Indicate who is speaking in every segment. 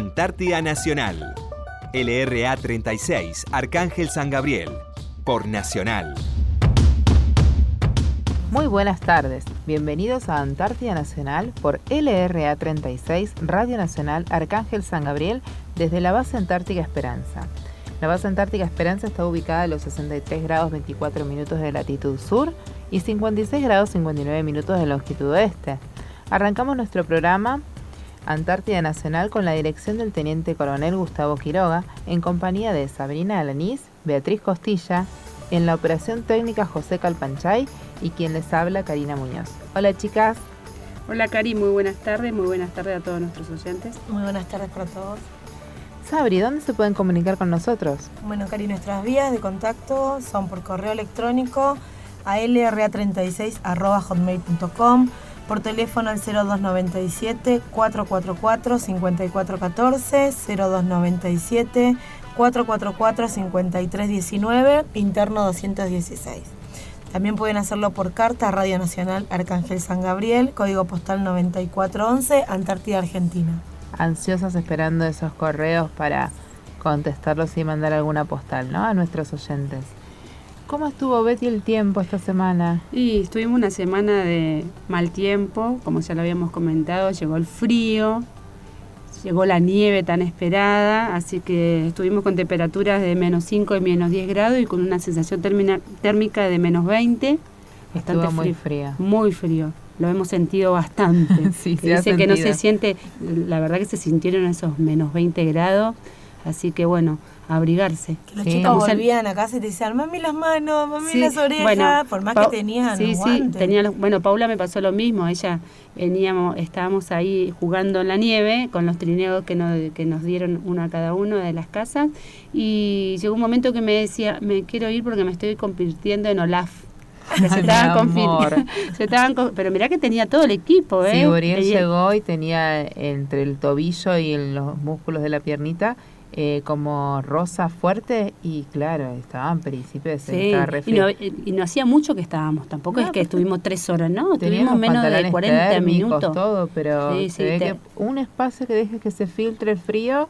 Speaker 1: Antártida Nacional. LRA 36, Arcángel San Gabriel. Por Nacional.
Speaker 2: Muy buenas tardes. Bienvenidos a Antártida Nacional por LRA 36, Radio Nacional Arcángel San Gabriel, desde la base Antártica Esperanza. La base Antártica Esperanza está ubicada a los 63 grados 24 minutos de latitud sur y 56 grados 59 minutos de longitud oeste. Arrancamos nuestro programa Antártida Nacional con la dirección del Teniente Coronel Gustavo Quiroga, en compañía de Sabrina Alanís, Beatriz Costilla, en la operación técnica José Calpanchay y quien les habla Karina Muñoz. Hola chicas.
Speaker 3: Hola Cari, muy buenas tardes, muy buenas tardes a todos nuestros oyentes.
Speaker 4: Muy buenas tardes para todos.
Speaker 2: Sabri, ¿dónde se pueden comunicar con nosotros?
Speaker 4: Bueno, Cari, nuestras vías de contacto son por correo electrónico a lra36.hotmail.com, por teléfono al 0297 444 5414, 0297 444 5319, interno 216. También pueden hacerlo por carta a Radio Nacional Arcángel San Gabriel, código postal 9411, Antártida, Argentina
Speaker 2: ansiosas esperando esos correos para contestarlos y mandar alguna postal, ¿no? A nuestros oyentes. ¿Cómo estuvo Betty el tiempo esta semana?
Speaker 3: Y estuvimos una semana de mal tiempo, como ya lo habíamos comentado, llegó el frío, llegó la nieve tan esperada, así que estuvimos con temperaturas de menos 5 y menos 10 grados y con una sensación térmica de menos 20.
Speaker 2: Bastante Estuvo muy frío.
Speaker 3: Muy frío lo hemos sentido bastante.
Speaker 2: sí,
Speaker 3: dice que no se siente, la verdad que se sintieron esos menos 20 grados, así que bueno, abrigarse.
Speaker 4: Que los chicos volvían a casa y te decían, mami las manos, mami las orejas, por más que tenían
Speaker 3: Sí, sí, tenía bueno, Paula me pasó lo mismo, ella veníamos, estábamos ahí jugando en la nieve con los trineos que nos, que nos dieron uno a cada uno de las casas y llegó un momento que me decía, me quiero ir porque me estoy convirtiendo en Olaf se estaban, se estaban pero mirá que tenía todo el equipo, ¿eh?
Speaker 2: Sí, Uriel llegó y tenía entre el tobillo y en los músculos de la piernita eh, como rosa fuerte y claro, estaban principio de
Speaker 3: sí. y, no, y no hacía mucho que estábamos, tampoco es que estuvimos tres horas, ¿no? Tuvimos menos de 40 minutos.
Speaker 2: todo, pero ve que un espacio que dejes que se filtre el frío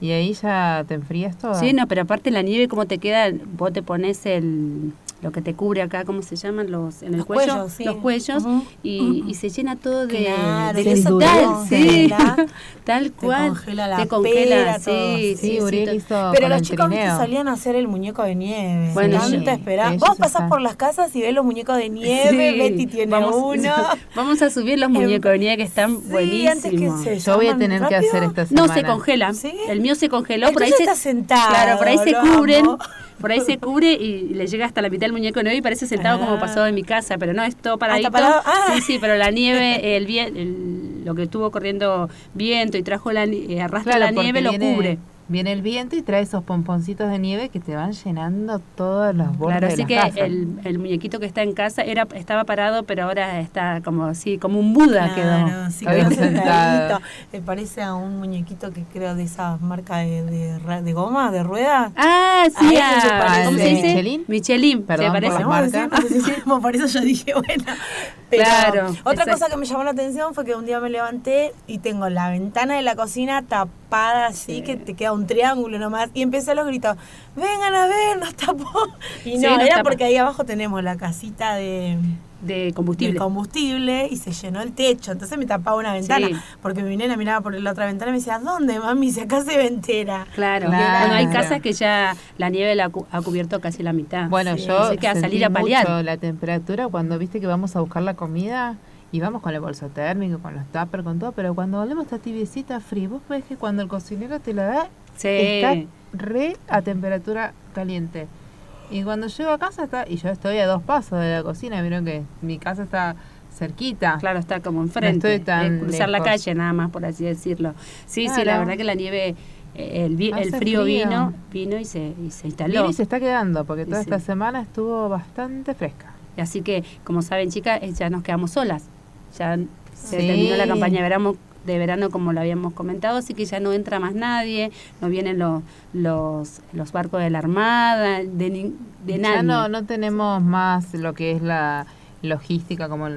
Speaker 2: y ahí ya te enfrías todo.
Speaker 3: Sí, no, pero aparte la nieve, ¿cómo te queda? Vos te pones el lo que te cubre acá, ¿cómo se llaman? Los, en el cuello, los cuellos, y, y, se llena todo de,
Speaker 4: claro,
Speaker 3: de
Speaker 4: eso
Speaker 3: tal, sí, tal cual.
Speaker 4: Te congela la
Speaker 3: te congela,
Speaker 2: sí, sí, Uriel hizo
Speaker 4: Pero los chicos salían a hacer el muñeco de nieve. Bueno, esperar. Vos pasás por las casas y ves los muñecos de nieve, Betty tiene uno.
Speaker 3: Vamos a subir los muñecos de nieve que están buenísimos.
Speaker 2: Que Yo voy a tener que hacer esta semana.
Speaker 3: No se congela. El mío se congeló,
Speaker 4: por ahí se, está sentado.
Speaker 3: Claro, por ahí se cubren por ahí se cubre y le llega hasta la mitad del muñeco nuevo y parece sentado como ah. pasó en mi casa, pero no, es todo paradito.
Speaker 4: Ah.
Speaker 3: Sí, sí, pero la nieve, el, el, lo que estuvo corriendo viento y trajo la, eh, arrastra la nieve, lo cubre
Speaker 2: viene el viento y trae esos pomponcitos de nieve que te van llenando todos los bordes
Speaker 3: claro,
Speaker 2: así
Speaker 3: que El, el, muñequito que está en casa era estaba parado, pero ahora está como así, como un Buda
Speaker 4: quedó. Sí, quedó sentadito. Me parece a un muñequito que creo de esa marca de, de, goma, de rueda.
Speaker 3: Ah, sí,
Speaker 2: ah, ¿cómo se dice? Michelin.
Speaker 3: Michelin,
Speaker 2: Perdón,
Speaker 3: parece?
Speaker 2: Por, marca.
Speaker 4: por eso yo dije, bueno. claro. Otra cosa que me llamó la atención fue que un día me levanté y tengo la ventana de la cocina tapada así que te queda un triángulo nomás. Y empecé a los gritos, vengan a ver, nos tapó. Y no, era porque ahí abajo tenemos la casita de
Speaker 3: de combustible.
Speaker 4: combustible y se llenó el techo. Entonces me tapaba una ventana. Porque mi nena miraba por la otra ventana y me decía, ¿dónde, mami? Si acá se ve entera.
Speaker 3: Claro. Bueno, hay casas que ya la nieve la ha cubierto casi la mitad.
Speaker 2: Bueno, yo
Speaker 3: que a salir a paliar.
Speaker 2: Mucho la temperatura cuando viste que vamos a buscar la comida y vamos con el bolso térmico, con los tuppers, con todo, pero cuando volvemos está tibiecita, frío. Vos ves que cuando el cocinero te la da, está re a temperatura caliente. Y cuando llego a casa está, y yo estoy a dos pasos de la cocina, vieron que mi casa está cerquita.
Speaker 3: Claro, está como enfrente.
Speaker 2: estoy
Speaker 3: cruzar la calle nada más, por así decirlo. Sí, sí, la verdad que la nieve, eh, el, el frío, vino, vino y se, y se instaló.
Speaker 2: y se está quedando, porque toda esta semana estuvo bastante fresca.
Speaker 3: Así que, como saben, chicas, eh, ya nos quedamos solas. Ya se terminó la campaña de verano de verano como lo habíamos comentado, así que ya no entra más nadie, no vienen los, los, los barcos de la Armada, de, de nadie.
Speaker 2: Ya no, no tenemos más lo que es la logística, como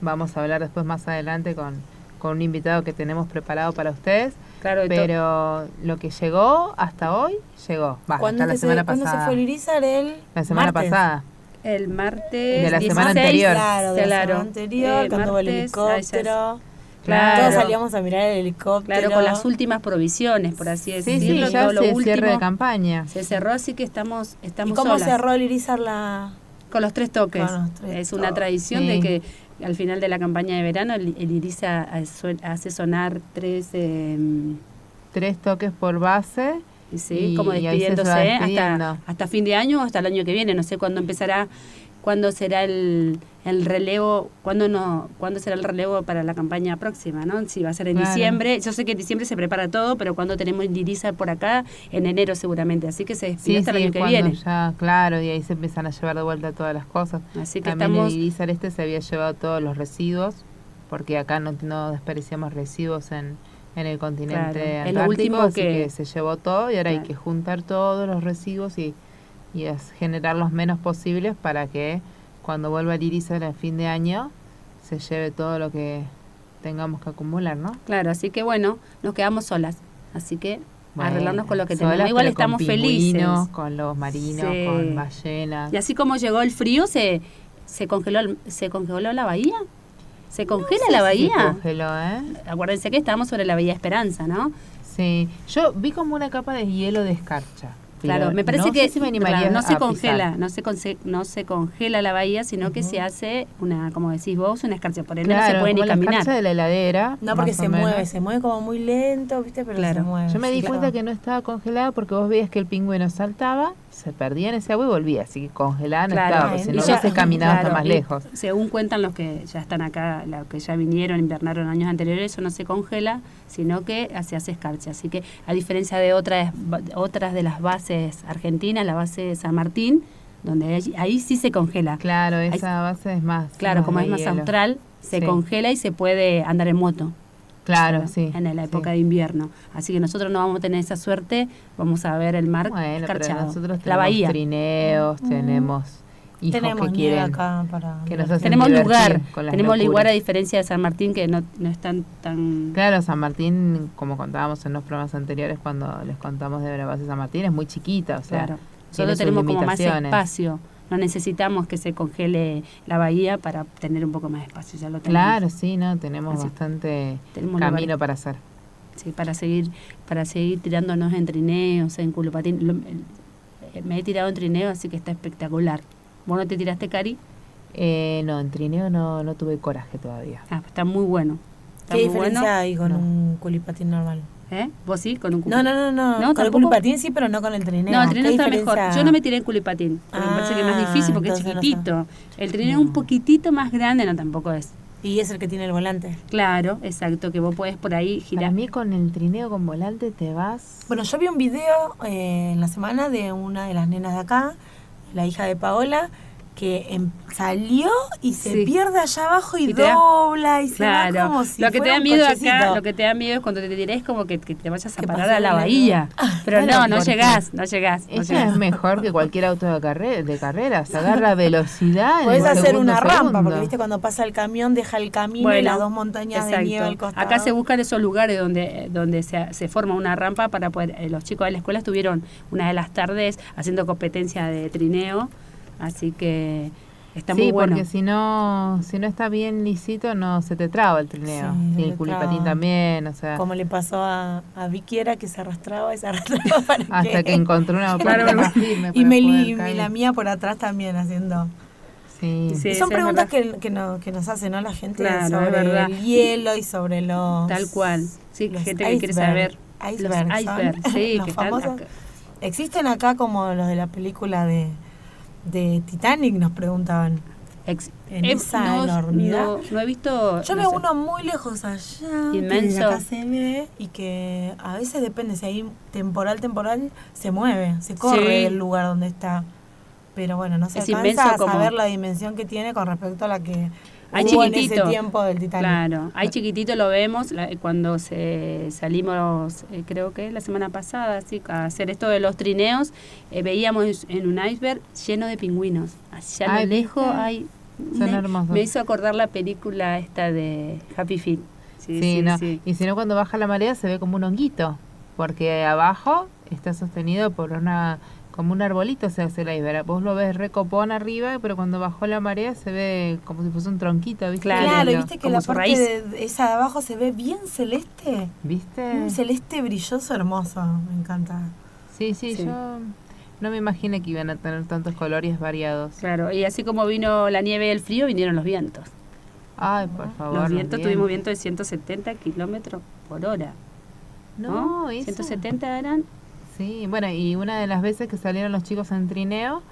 Speaker 2: vamos a hablar después más adelante con, con un invitado que tenemos preparado para ustedes. Claro, pero lo que llegó hasta hoy, llegó. Va, hasta la semana pasada. ¿Cuándo
Speaker 4: se fue el Irizar? El
Speaker 2: la semana pasada.
Speaker 3: El martes.
Speaker 2: De la semana anterior.
Speaker 4: Claro, de la semana anterior, eh, cuando el helicóptero. Claro. Todos salíamos a mirar el helicóptero.
Speaker 3: Claro, con las últimas provisiones, por así decirlo.
Speaker 2: Sí, sí, ya se cierre de campaña.
Speaker 3: Se cerró, así que estamos, estamos
Speaker 4: ¿Y cómo cerró el Irizar la...?
Speaker 3: Con los tres toques. es una tradición de que al final de la campaña de verano el, Irizar hace sonar tres... Em,
Speaker 2: tres toques por base.
Speaker 3: Sí, como despidiéndose hasta, hasta fin de año o hasta el año que viene. No sé cuándo empezará cuándo será el, el relevo, cuándo no, cuándo será el relevo para la campaña próxima, ¿no? Si va a ser en diciembre, yo sé que en diciembre se prepara todo, pero cuando tenemos Dirisa por acá, en enero seguramente, así que se despide hasta el año que viene.
Speaker 2: Ya, claro, y ahí se empiezan a llevar de vuelta todas las cosas. Así que También estamos... Este se había llevado todos los residuos, porque acá no, no desperdiciamos residuos en, en el continente antártico, último así que... se llevó todo y ahora hay que juntar todos los residuos y y es generar los menos posibles para que cuando vuelva el iris a fin de año se lleve todo lo que tengamos que acumular, ¿no?
Speaker 3: Claro, así que bueno, nos quedamos solas, así que arreglarnos con lo que tenemos. Igual estamos felices.
Speaker 2: Con los marinos, con ballenas.
Speaker 3: Y así como llegó el frío, se, se, congeló, se congeló la bahía. ¿Se congela la bahía?
Speaker 2: Se congeló, ¿eh?
Speaker 3: Acuérdense que estábamos sobre la bahía Esperanza, ¿no?
Speaker 2: Sí, yo vi como una capa de hielo de escarcha.
Speaker 3: Claro, me parece que no se congela, no se, no se congela la bahía, sino que se hace una, como decís vos, una escarcha. Por ende no se puede ni caminar.
Speaker 2: La de la heladera.
Speaker 4: No, porque se mueve, se mueve como muy lento, ¿viste? Pero se mueve.
Speaker 2: Yo me di cuenta que no estaba congelada porque vos veías que el pingüino saltaba, se perdía en ese agua y volvía, así que congelada no estaba, porque si no se caminaba hasta más lejos.
Speaker 3: Según cuentan los que ya están acá, los que ya vinieron, invernaron años anteriores, eso no se congela, sino que se hace escarcha. Así que a diferencia de otras, otras de las bases argentinas, la base de San Martín, donde ahí, sí se congela.
Speaker 2: Claro, esa base es más.
Speaker 3: Claro, como es más austral, se congela y se puede andar en moto.
Speaker 2: Claro, sí.
Speaker 3: En la época de invierno. Así que nosotros no vamos a tener esa suerte, vamos a ver el mar
Speaker 2: bueno, nosotros tenemos la bahía. trineos, mm. tenemos hijos
Speaker 4: tenemos
Speaker 2: que quieren
Speaker 4: acá para
Speaker 3: que nos tenemos lugar tenemos lugar a diferencia de San Martín que no, no es tan tan
Speaker 2: claro San Martín como contábamos en los programas anteriores cuando les contamos de la base de San Martín es muy chiquita o sea claro.
Speaker 3: nosotros tenemos como más espacio no necesitamos que se congele la bahía para tener un poco más de espacio, ya lo
Speaker 2: tenemos. Claro, sí, no, tenemos bastante camino para hacer.
Speaker 3: Sí, para seguir para seguir tirándonos en trineos, en culopatín. Eh, me he tirado en trineo, así que está espectacular. ¿Vos no te tiraste, Cari?
Speaker 2: Eh, no, en trineo no, no tuve coraje todavía.
Speaker 3: Ah, está muy bueno.
Speaker 4: ¿Qué diferencia hay con un culipatín normal?
Speaker 3: ¿Eh? ¿Vos sí? ¿Con un
Speaker 4: No, no, no, no. ¿No con el culipatín sí, pero no con el trineo.
Speaker 3: No, el trineo está mejor. Yo no me tiré en culipatín, porque me parece que es más ah, difícil porque es chiquitito. el trineo es un poquitito más grande, no tampoco es.
Speaker 4: Y es el que tiene el volante.
Speaker 3: Claro, exacto, que vos podés por ahí girar.
Speaker 2: A mí con el trineo con volante te vas...
Speaker 4: Bueno, yo vi un video eh, en la semana de una de las nenas de acá, la hija de Paola, que em, salió y se pierde allá abajo y, dobla y se va como si
Speaker 3: lo que te da miedo acá lo que te da miedo es cuando te tirás como que, que te vayas a parar a la bahía. Ah, pero no no llegás no llegás
Speaker 2: ella es mejor que cualquier auto de carrera de carreras. Agarra velocidad
Speaker 4: puedes hacer una rampa porque viste cuando pasa el camión deja el camino y las dos montañas de nieve al costado.
Speaker 3: Acá se buscan esos lugares donde donde se, se forma una rampa para poder eh, los chicos de la escuela estuvieron una de las tardes haciendo competencia de trineo Así que está muy bueno.
Speaker 2: porque si no, si no está bien lisito, no se te traba el trineo. y el culipatín también, o sea.
Speaker 4: Como le pasó a, a Vicky era que se arrastraba y se arrastraba para
Speaker 2: Hasta que, encontró una
Speaker 4: claro, más firme Y, Meli, y la mía por atrás también haciendo... Sí. son preguntas que, que, no, que, nos hace ¿no? la gente sobre el hielo y sobre los...
Speaker 3: Tal cual. Sí, gente que quiere saber.
Speaker 4: Iceberg, los icebergs, sí, que famosos. Existen acá como los de la película de de Titanic, nos preguntaban. en esa enormidad.
Speaker 3: No, he visto.
Speaker 4: Yo veo uno muy lejos allá. Inmenso. acá se ve y que a veces depende, si hay temporal, temporal, se mueve, se corre el lugar donde está. Pero bueno, no se es alcanza a saber la dimensión que tiene con respecto a la que hay chiquitito. En ese tiempo del Titanic.
Speaker 3: Claro, hay chiquitito, lo vemos cuando se salimos, eh, creo que la semana pasada, sí, a hacer esto de los trineos, eh, veíamos en un iceberg lleno de pingüinos. Allá a lo lejos hay... Son me, hermosos. Me hizo acordar la película esta de Happy Feet.
Speaker 2: Sí, sí, no. Y si no, cuando baja la marea se ve como un honguito, porque abajo está sostenido por una como un arbolito se hace la ibera. Vos lo ves recopón arriba, pero cuando bajó la marea se ve como si fuese un tronquito, ¿viste?
Speaker 4: Claro, ¿viste que la parte de esa de abajo se ve bien celeste?
Speaker 2: ¿Viste?
Speaker 4: Un celeste brilloso, hermoso, me encanta.
Speaker 2: Sí, sí, yo no me imaginé que iban a tener tantos colores variados.
Speaker 3: Claro, y así como vino la nieve y el frío, vinieron los vientos.
Speaker 2: Ay, por favor.
Speaker 3: Los vientos, tuvimos vientos de 170 kilómetros por hora. No, 170 eran
Speaker 2: Sí, bueno, y una de las veces que salieron los chicos en trineo,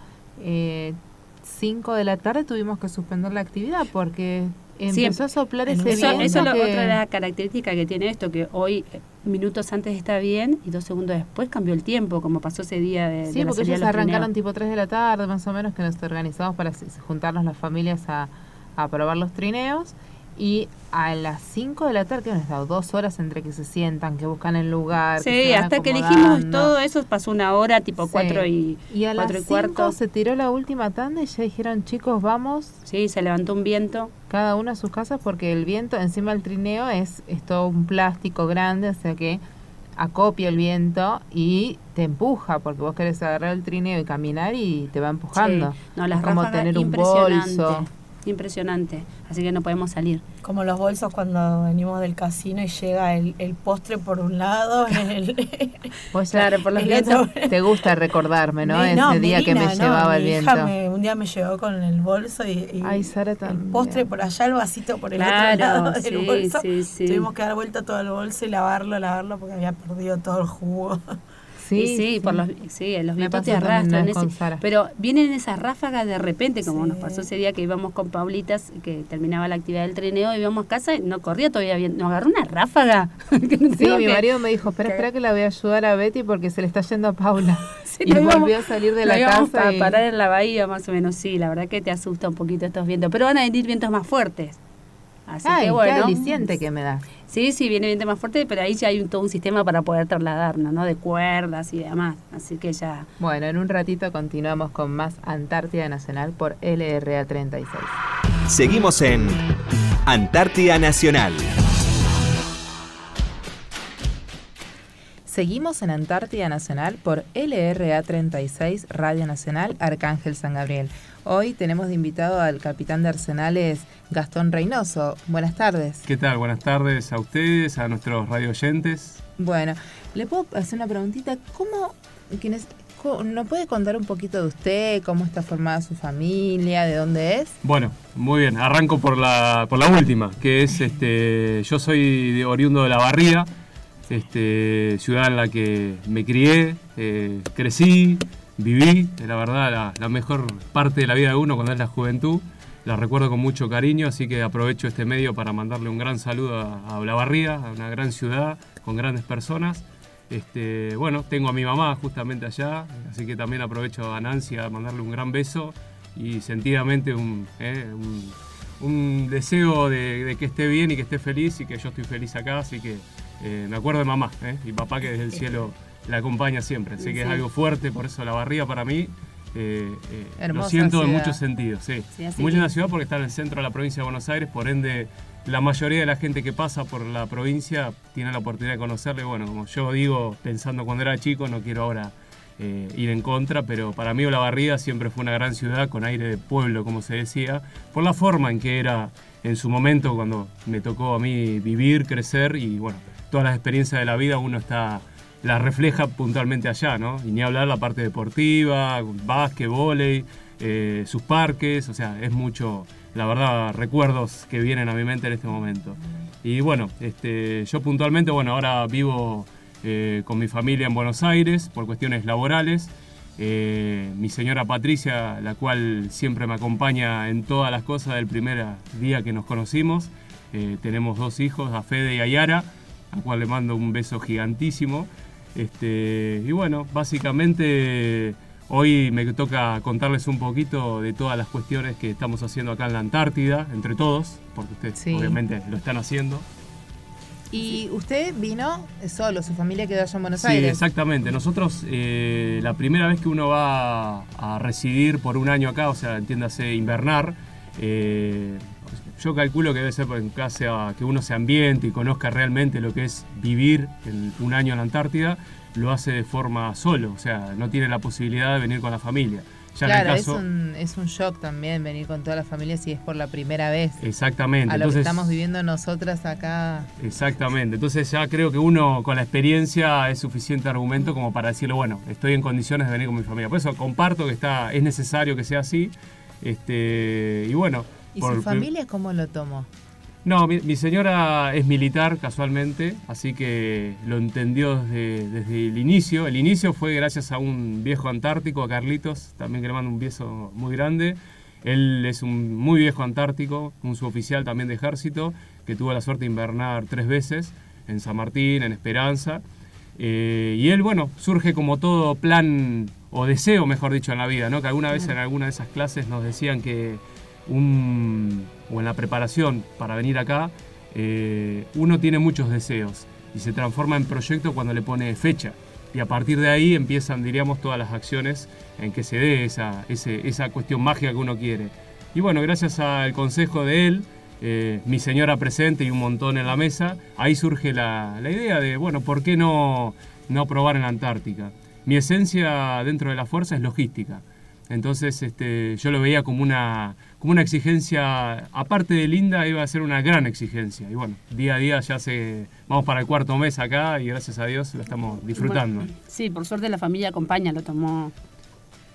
Speaker 2: eh, 5 de la tarde tuvimos que suspender la actividad porque empezó a soplar ese
Speaker 3: eso,
Speaker 2: viento.
Speaker 3: Eso es otra de las características que tiene esto, que hoy eh, minutos antes está bien y dos segundos después cambió el tiempo, como pasó ese día de
Speaker 2: Sí, porque ellos arrancaron tipo 3 de la tarde más o menos, que nos organizamos para juntarnos las familias a, a probar los trineos y a las 5 de la tarde, que han estado dos horas entre que se sientan, que buscan el lugar.
Speaker 3: Sí, hasta que elegimos todo eso pasó una hora, tipo 4 y,
Speaker 2: y a las 5 se tiró la última tanda y ya dijeron, chicos, vamos.
Speaker 3: Sí, se levantó un viento.
Speaker 2: Cada uno a sus casas porque el viento encima del trineo es, es todo un plástico grande, o sea que acopia el viento y te empuja porque vos querés agarrar el trineo y caminar y te va empujando.
Speaker 3: No, las es como tener un bolso impresionante, así que no podemos salir.
Speaker 4: Como los bolsos cuando venimos del casino y llega el, postre por un lado, el,
Speaker 2: pues claro, por los vientos. Te gusta recordarme, ¿no? Ese día que me llevaba el viento.
Speaker 4: un día me llevó con el bolso y,
Speaker 2: Ay, Sara
Speaker 4: el postre por allá, el vasito por el otro lado del bolso. Tuvimos que dar vuelta todo el bolso y lavarlo, lavarlo porque había perdido todo el jugo.
Speaker 3: Sí, sí, por los, sí, los vientos te arrastran. pero vienen esas ráfagas de repente, como nos pasó ese día que íbamos con Paulitas, que terminaba la actividad del trineo, íbamos a casa y no corría todavía bien. Nos agarró una ráfaga.
Speaker 2: sí, mi marido me dijo, espera, espera que la voy a ayudar a Betty porque se le está yendo a Paula. y volvió a salir de la casa.
Speaker 3: A parar en la bahía, más o menos, sí, la verdad que te asusta un poquito estos vientos. Pero van a venir vientos más fuertes. Así que bueno.
Speaker 2: Qué aliciente que me da.
Speaker 3: Sí, sí, viene viento más fuerte, pero ahí ya hay un, todo un sistema para poder trasladarnos, ¿no? De cuerdas y demás. Así que ya.
Speaker 2: Bueno, en un ratito continuamos con más Antártida Nacional por LRA 36.
Speaker 1: Seguimos en Antártida Nacional.
Speaker 2: Seguimos en Antártida Nacional por LRA 36 Radio Nacional Arcángel San Gabriel. Hoy tenemos de invitado al capitán de Arsenales, Gastón Reynoso. Buenas tardes.
Speaker 5: ¿Qué tal? Buenas tardes a ustedes, a nuestros radio oyentes.
Speaker 2: Bueno, le puedo hacer una preguntita. ¿Cómo, quién ¿No puede contar un poquito de usted, cómo está formada su familia, de dónde es?
Speaker 5: Bueno, muy bien. Arranco por la, por la última, que es, este, yo soy de, oriundo de La Barría, este, ciudad en la que me crié, eh, crecí, viví, la verdad, la, mejor parte de la vida de uno cuando es la juventud. La recuerdo con mucho cariño, así que aprovecho este medio para mandarle un gran saludo a, a a una gran ciudad con grandes personas. Este, bueno, tengo a mi mamá justamente allá, así que también aprovecho a Nancy a mandarle un gran beso y sentidamente un, eh, deseo de, que esté bien y que esté feliz y que yo estoy feliz acá, así que eh, me acuerdo de mamá eh, y papá que desde el cielo la acompaña siempre. Así que es algo fuerte, por eso la barriga para mí eh, eh, lo siento en muchos sentidos. Sí. Muy linda ciudad porque está en el centro de la provincia de Buenos Aires, por ende la mayoría de la gente que pasa por la provincia tiene la oportunidad de conocerle. Bueno, como yo digo, pensando cuando era chico, no quiero ahora eh, ir en contra, pero para mí Olavarría siempre fue una gran ciudad con aire de pueblo, como se decía, por la forma en que era en su momento cuando me tocó a mí vivir, crecer y bueno, todas las experiencias de la vida uno está la refleja puntualmente allá, ¿no? Y ni hablar la parte deportiva, básquet, volei, eh, sus parques, o sea, es mucho, la verdad, recuerdos que vienen a mi mente en este momento. Y bueno, este, yo puntualmente, bueno, ahora vivo eh, con mi familia en Buenos Aires por cuestiones laborales. Eh, mi señora Patricia, la cual siempre me acompaña en todas las cosas del primer día que nos conocimos. tenemos dos hijos, a Fede y a Yara, a cual le mando un beso gigantísimo. Este, y bueno, básicamente hoy me toca contarles un poquito de todas las cuestiones que estamos haciendo acá en la Antártida, entre todos, porque ustedes obviamente lo están haciendo.
Speaker 2: Y usted vino solo, su familia quedó allá en Buenos Aires. Sí,
Speaker 5: exactamente. Nosotros, eh, la primera vez que uno va a residir por un año acá, o sea, entiéndase invernar, eh, yo calculo que debe ser en caso a que uno se ambiente y conozca realmente lo que es vivir un año en la Antártida, lo hace de forma solo, o sea, no tiene la posibilidad de venir con la familia.
Speaker 2: claro, es, un, es un shock también venir con toda la familia si es por la primera vez.
Speaker 5: Exactamente.
Speaker 2: A lo que estamos viviendo nosotras acá.
Speaker 5: Exactamente. Entonces ya creo que uno con la experiencia es suficiente argumento como para decirle, bueno, estoy en condiciones de venir con mi familia. Por eso comparto que está, es necesario que sea así. Este, y bueno.
Speaker 2: ¿Y su familia cómo lo tomó?
Speaker 5: No, mi, señora es militar casualmente, así que lo entendió desde, el inicio. El inicio fue gracias a un viejo antártico, a Carlitos, también que le mando un beso muy grande. Él es un muy viejo antártico, un suboficial también de ejército, que tuvo la suerte de invernar tres veces en San Martín, en Esperanza. Eh, y él, bueno, surge como todo plan o deseo, mejor dicho, en la vida, ¿no? Que alguna vez en alguna de esas clases nos decían que un o en la preparación para venir acá, eh, uno tiene muchos deseos y se transforma en proyecto cuando le pone fecha. Y a partir de ahí empiezan, diríamos, todas las acciones en que se dé esa, esa cuestión mágica que uno quiere. Y bueno, gracias al consejo de él, eh, mi señora presente y un montón en la mesa, ahí surge la, la, idea de, bueno, ¿por qué no, no probar en la Antártica? Mi esencia dentro de la fuerza es logística. Entonces este, yo lo veía como una, como una exigencia, aparte de linda, iba a ser una gran exigencia. Y bueno, día a día ya se, vamos para el cuarto mes acá y gracias a Dios lo estamos disfrutando.
Speaker 3: sí, por suerte la familia acompaña, lo tomó.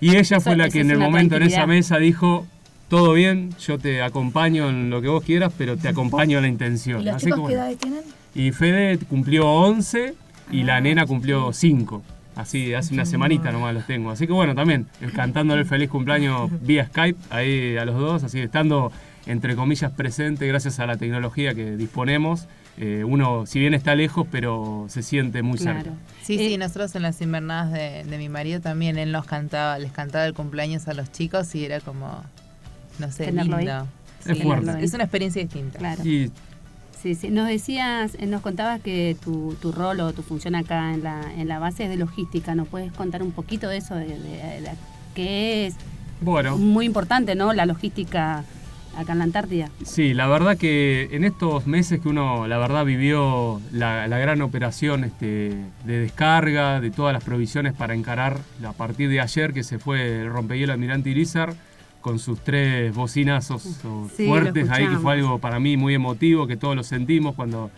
Speaker 5: Y ella fue la que en el momento en esa mesa dijo, todo bien, yo te acompaño en lo que vos quieras, pero te acompaño en la intención.
Speaker 4: ¿Y los chicos qué edades tienen?
Speaker 5: Y Fede cumplió 11 y la ah, nena cumplió 5. Así, hace una semanita nomás los tengo. Así que bueno, también cantándole el feliz cumpleaños vía Skype ahí a los dos, así estando entre comillas presente gracias a la tecnología que disponemos. Eh, uno, si bien está lejos, pero se siente muy cerca.
Speaker 2: Sí, sí, eh, nosotros en las invernadas de, mi marido también, él nos cantaba, les cantaba el cumpleaños a los chicos y era como, no sé, lindo.
Speaker 5: es fuerte.
Speaker 2: Es una experiencia distinta.
Speaker 3: Claro. Sí, sí. Nos decías, eh, nos contabas que tu, tu, rol o tu función acá en la, en la base es de logística. ¿Nos puedes contar un poquito de eso? De, de, qué es
Speaker 5: bueno.
Speaker 3: muy importante, ¿no? La logística acá en la Antártida.
Speaker 5: Sí, la verdad que en estos meses que uno, la verdad, vivió la, la gran operación este, de descarga, de todas las provisiones para encarar a partir de ayer que se fue el rompehielo Almirante Irizar con sus tres bocinazos fuertes ahí, que fue algo para mí muy emotivo, que todos lo sentimos cuando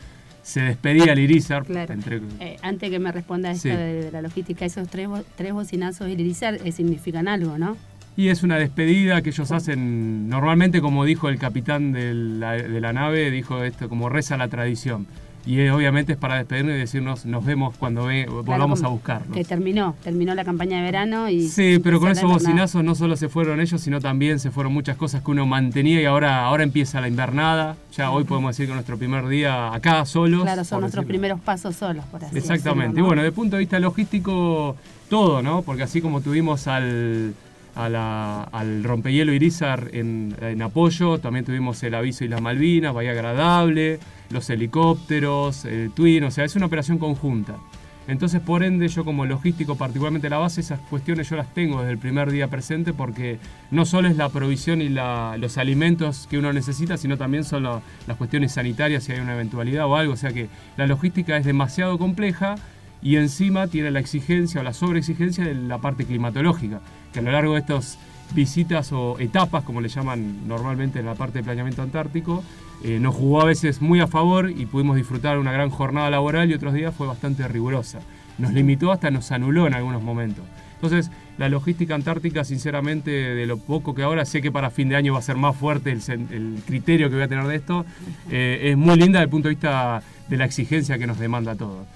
Speaker 5: se despedía el Irizar.
Speaker 3: Eh, antes que me responda esto de, la logística, esos tres, tres bocinazos del Irizar eh, significan algo, ¿no?
Speaker 5: Y es una despedida que ellos hacen normalmente, como dijo el capitán de la, de la nave, dijo esto, como reza la tradición y eh, obviamente es para despedirnos y decirnos nos vemos cuando volvamos a buscarlos.
Speaker 3: Que terminó, terminó la campaña de verano y...
Speaker 5: Sí, pero con esos bocinazos no solo se fueron ellos, sino también se fueron muchas cosas que uno mantenía y ahora, ahora empieza la invernada. Ya hoy podemos decir que nuestro primer día acá solos.
Speaker 3: Claro, son nuestros primeros pasos solos, por así
Speaker 5: Exactamente. Y bueno, desde el punto de vista logístico, todo, ¿no? Porque así como tuvimos al al rompehielo Irizar en, apoyo. También tuvimos el aviso y las Malvinas, Bahía Agradable, los helicópteros, el Twin, o sea, es una operación conjunta. Entonces, por ende, yo como logístico, particularmente la base, esas cuestiones yo las tengo desde el primer día presente porque no solo es la provisión y los alimentos que uno necesita, sino también son las cuestiones sanitarias si hay una eventualidad o algo. O sea que la logística es demasiado compleja y encima tiene la exigencia o la sobreexigencia de la parte climatológica, que a lo largo de estas visitas o etapas, como le llaman normalmente en la parte de planeamiento antártico, eh, nos jugó a veces muy a favor y pudimos disfrutar una gran jornada laboral y otros días fue bastante rigurosa. Nos limitó hasta nos anuló en algunos momentos. Entonces, la logística antártica, sinceramente, de lo poco que ahora sé que para fin de año va a ser más fuerte el, criterio que voy a tener de esto, eh, es muy linda desde el punto de vista de la exigencia que nos demanda todo.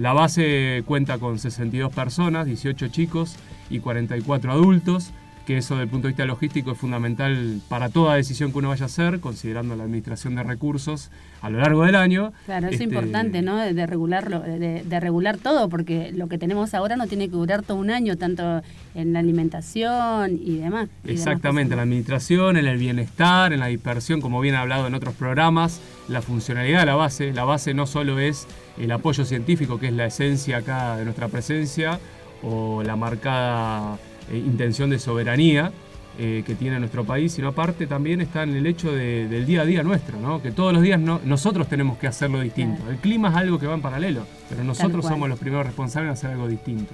Speaker 5: La base cuenta con 62 personas, 18 chicos y 44 adultos que eso desde el punto de vista logístico es fundamental para toda decisión que uno vaya a hacer, considerando la administración de recursos a lo largo del año.
Speaker 3: Claro, es este, importante, ¿no? De regularlo, de, regular todo, porque lo que tenemos ahora no tiene que durar todo un año, tanto en la alimentación y demás.
Speaker 5: Exactamente, en la administración, en el bienestar, en la dispersión, como bien ha hablado en otros programas, la funcionalidad de la base. La base no solo es el apoyo científico, que es la esencia acá de nuestra presencia, o la marcada eh, intención de soberanía, eh, que tiene nuestro país, sino aparte también está en el hecho del día a día nuestro, ¿no? que todos los días nosotros tenemos que hacerlo distinto. El clima es algo que va en paralelo, pero nosotros somos los primeros responsables de hacer algo distinto.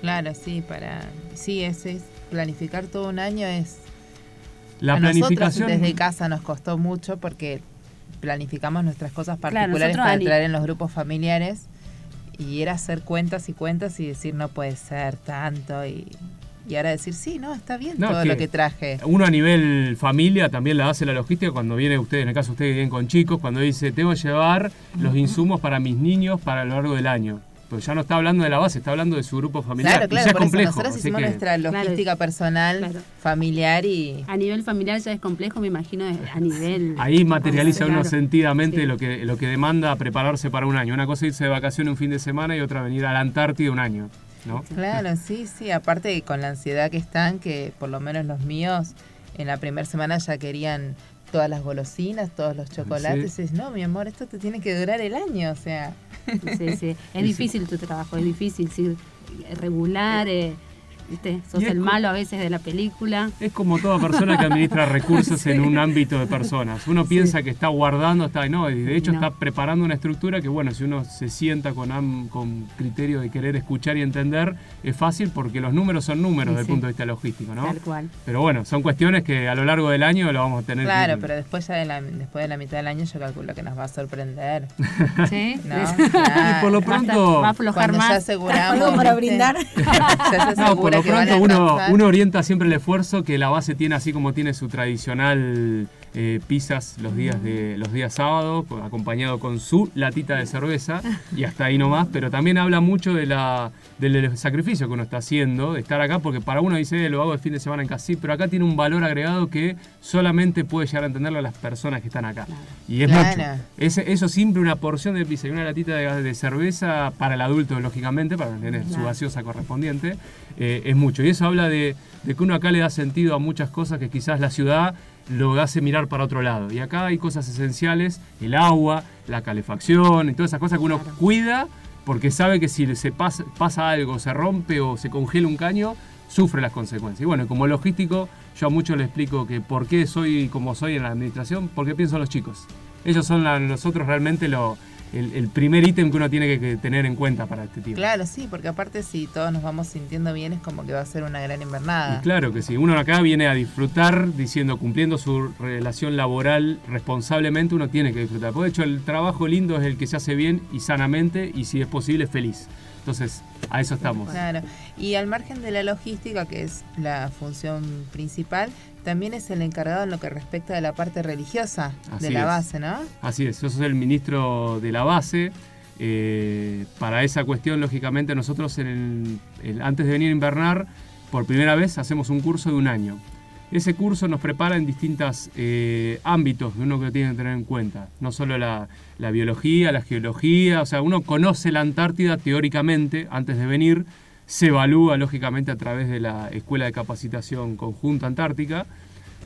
Speaker 2: Claro, sí, para sí, es, planificar todo un año es
Speaker 5: la planificación
Speaker 2: desde casa nos costó mucho porque planificamos nuestras cosas particulares para traer en los grupos familiares y era hacer cuentas y cuentas y decir no puede ser tanto y y ahora decir, sí, no, está bien todo lo que traje.
Speaker 5: Uno a nivel familia también la hace la logística cuando viene usted, en el caso ustedes vienen con chicos, cuando dice, tengo que llevar los insumos para mis niños para lo largo del año. Pues ya no está hablando de la base, está hablando de su grupo familiar.
Speaker 2: Claro, claro, y ya es complejo. nosotros hicimos nuestra logística personal, familiar y...
Speaker 3: A nivel familiar ya es complejo, me imagino, a nivel...
Speaker 5: Ahí materializa uno sentidamente lo, que, lo que demanda prepararse para un año. Una cosa es irse de vacaciones un fin de semana y otra venir a la Antártida un año.
Speaker 2: Claro, sí, sí, aparte con la ansiedad que están, que por lo menos los míos en la primera semana ya querían todas las golosinas, todos los chocolates, y no, mi amor, esto te tiene que durar el año, o sea.
Speaker 3: Sí, sí, es difícil tu trabajo, es difícil, sí, regular, eh, Sos el malo a veces de la película.
Speaker 5: Es como toda persona que administra recursos en un ámbito de personas. Uno piensa que está guardando, está no, y de hecho está preparando una estructura que, bueno, si uno se sienta con, con criterio de querer escuchar y entender, es fácil porque los números son números desde el punto de vista logístico, ¿no?
Speaker 3: Tal cual.
Speaker 5: Pero bueno, son cuestiones que a lo largo del año lo vamos a tener.
Speaker 2: Claro, pero después ya de la, después de la mitad del año yo calculo que nos va a sorprender.
Speaker 3: ¿Sí?
Speaker 2: ¿No? Y
Speaker 5: por lo pronto...
Speaker 3: Va a aflojar más.
Speaker 2: Ya aseguramos,
Speaker 4: para brindar.
Speaker 5: ya se no, por lo pronto uno, uno orienta siempre el esfuerzo que la base tiene así como tiene su tradicional eh, pizzas los días de los días sábados, acompañado con su latita de cerveza y hasta ahí nomás, pero también habla mucho de la, del sacrificio que uno está haciendo, de estar acá, porque para uno dice, lo hago el fin de semana en casa, sí, pero acá tiene un valor agregado que solamente puede llegar a entenderlo a las personas que están acá. Y es mucho. eso siempre una porción de pizza y una latita de, cerveza para el adulto, lógicamente, para tener su gaseosa correspondiente, eh, es mucho. Y eso habla de, de que uno acá le da sentido a muchas cosas que quizás la ciudad lo hace mirar para otro lado. Y acá hay cosas esenciales, el agua, la calefacción y todas esas cosas que uno cuida porque sabe que si se pasa, pasa, algo, se rompe o se congela un caño, sufre las consecuencias. Y bueno, como logístico, yo a muchos les explico que por qué soy como soy en la administración, porque pienso en los chicos. Ellos son nosotros realmente lo, el, primer ítem que uno tiene que, tener en cuenta para este tiempo.
Speaker 2: Claro, sí, porque aparte si todos nos vamos sintiendo bien es como que va a ser una gran invernada.
Speaker 5: claro que sí, uno acá viene a disfrutar diciendo, cumpliendo su relación laboral responsablemente, uno tiene que disfrutar. Por hecho, el trabajo lindo es el que se hace bien y sanamente y si es posible feliz. Entonces, a eso estamos.
Speaker 2: Claro. Y al margen de la logística, que es la función principal, también es el encargado en lo que respecta a la parte religiosa de la base, ¿no?
Speaker 5: Así es, yo soy el ministro de la base. Eh, para esa cuestión, lógicamente, nosotros antes de venir a invernar, por primera vez hacemos un curso de un año. Ese curso nos prepara en distintos eh, ámbitos de uno que tiene que tener en cuenta. No solo la, biología, la geología, o sea, uno conoce la Antártida teóricamente antes de venir, se evalúa lógicamente a través de la Escuela de Capacitación Conjunta Antártica.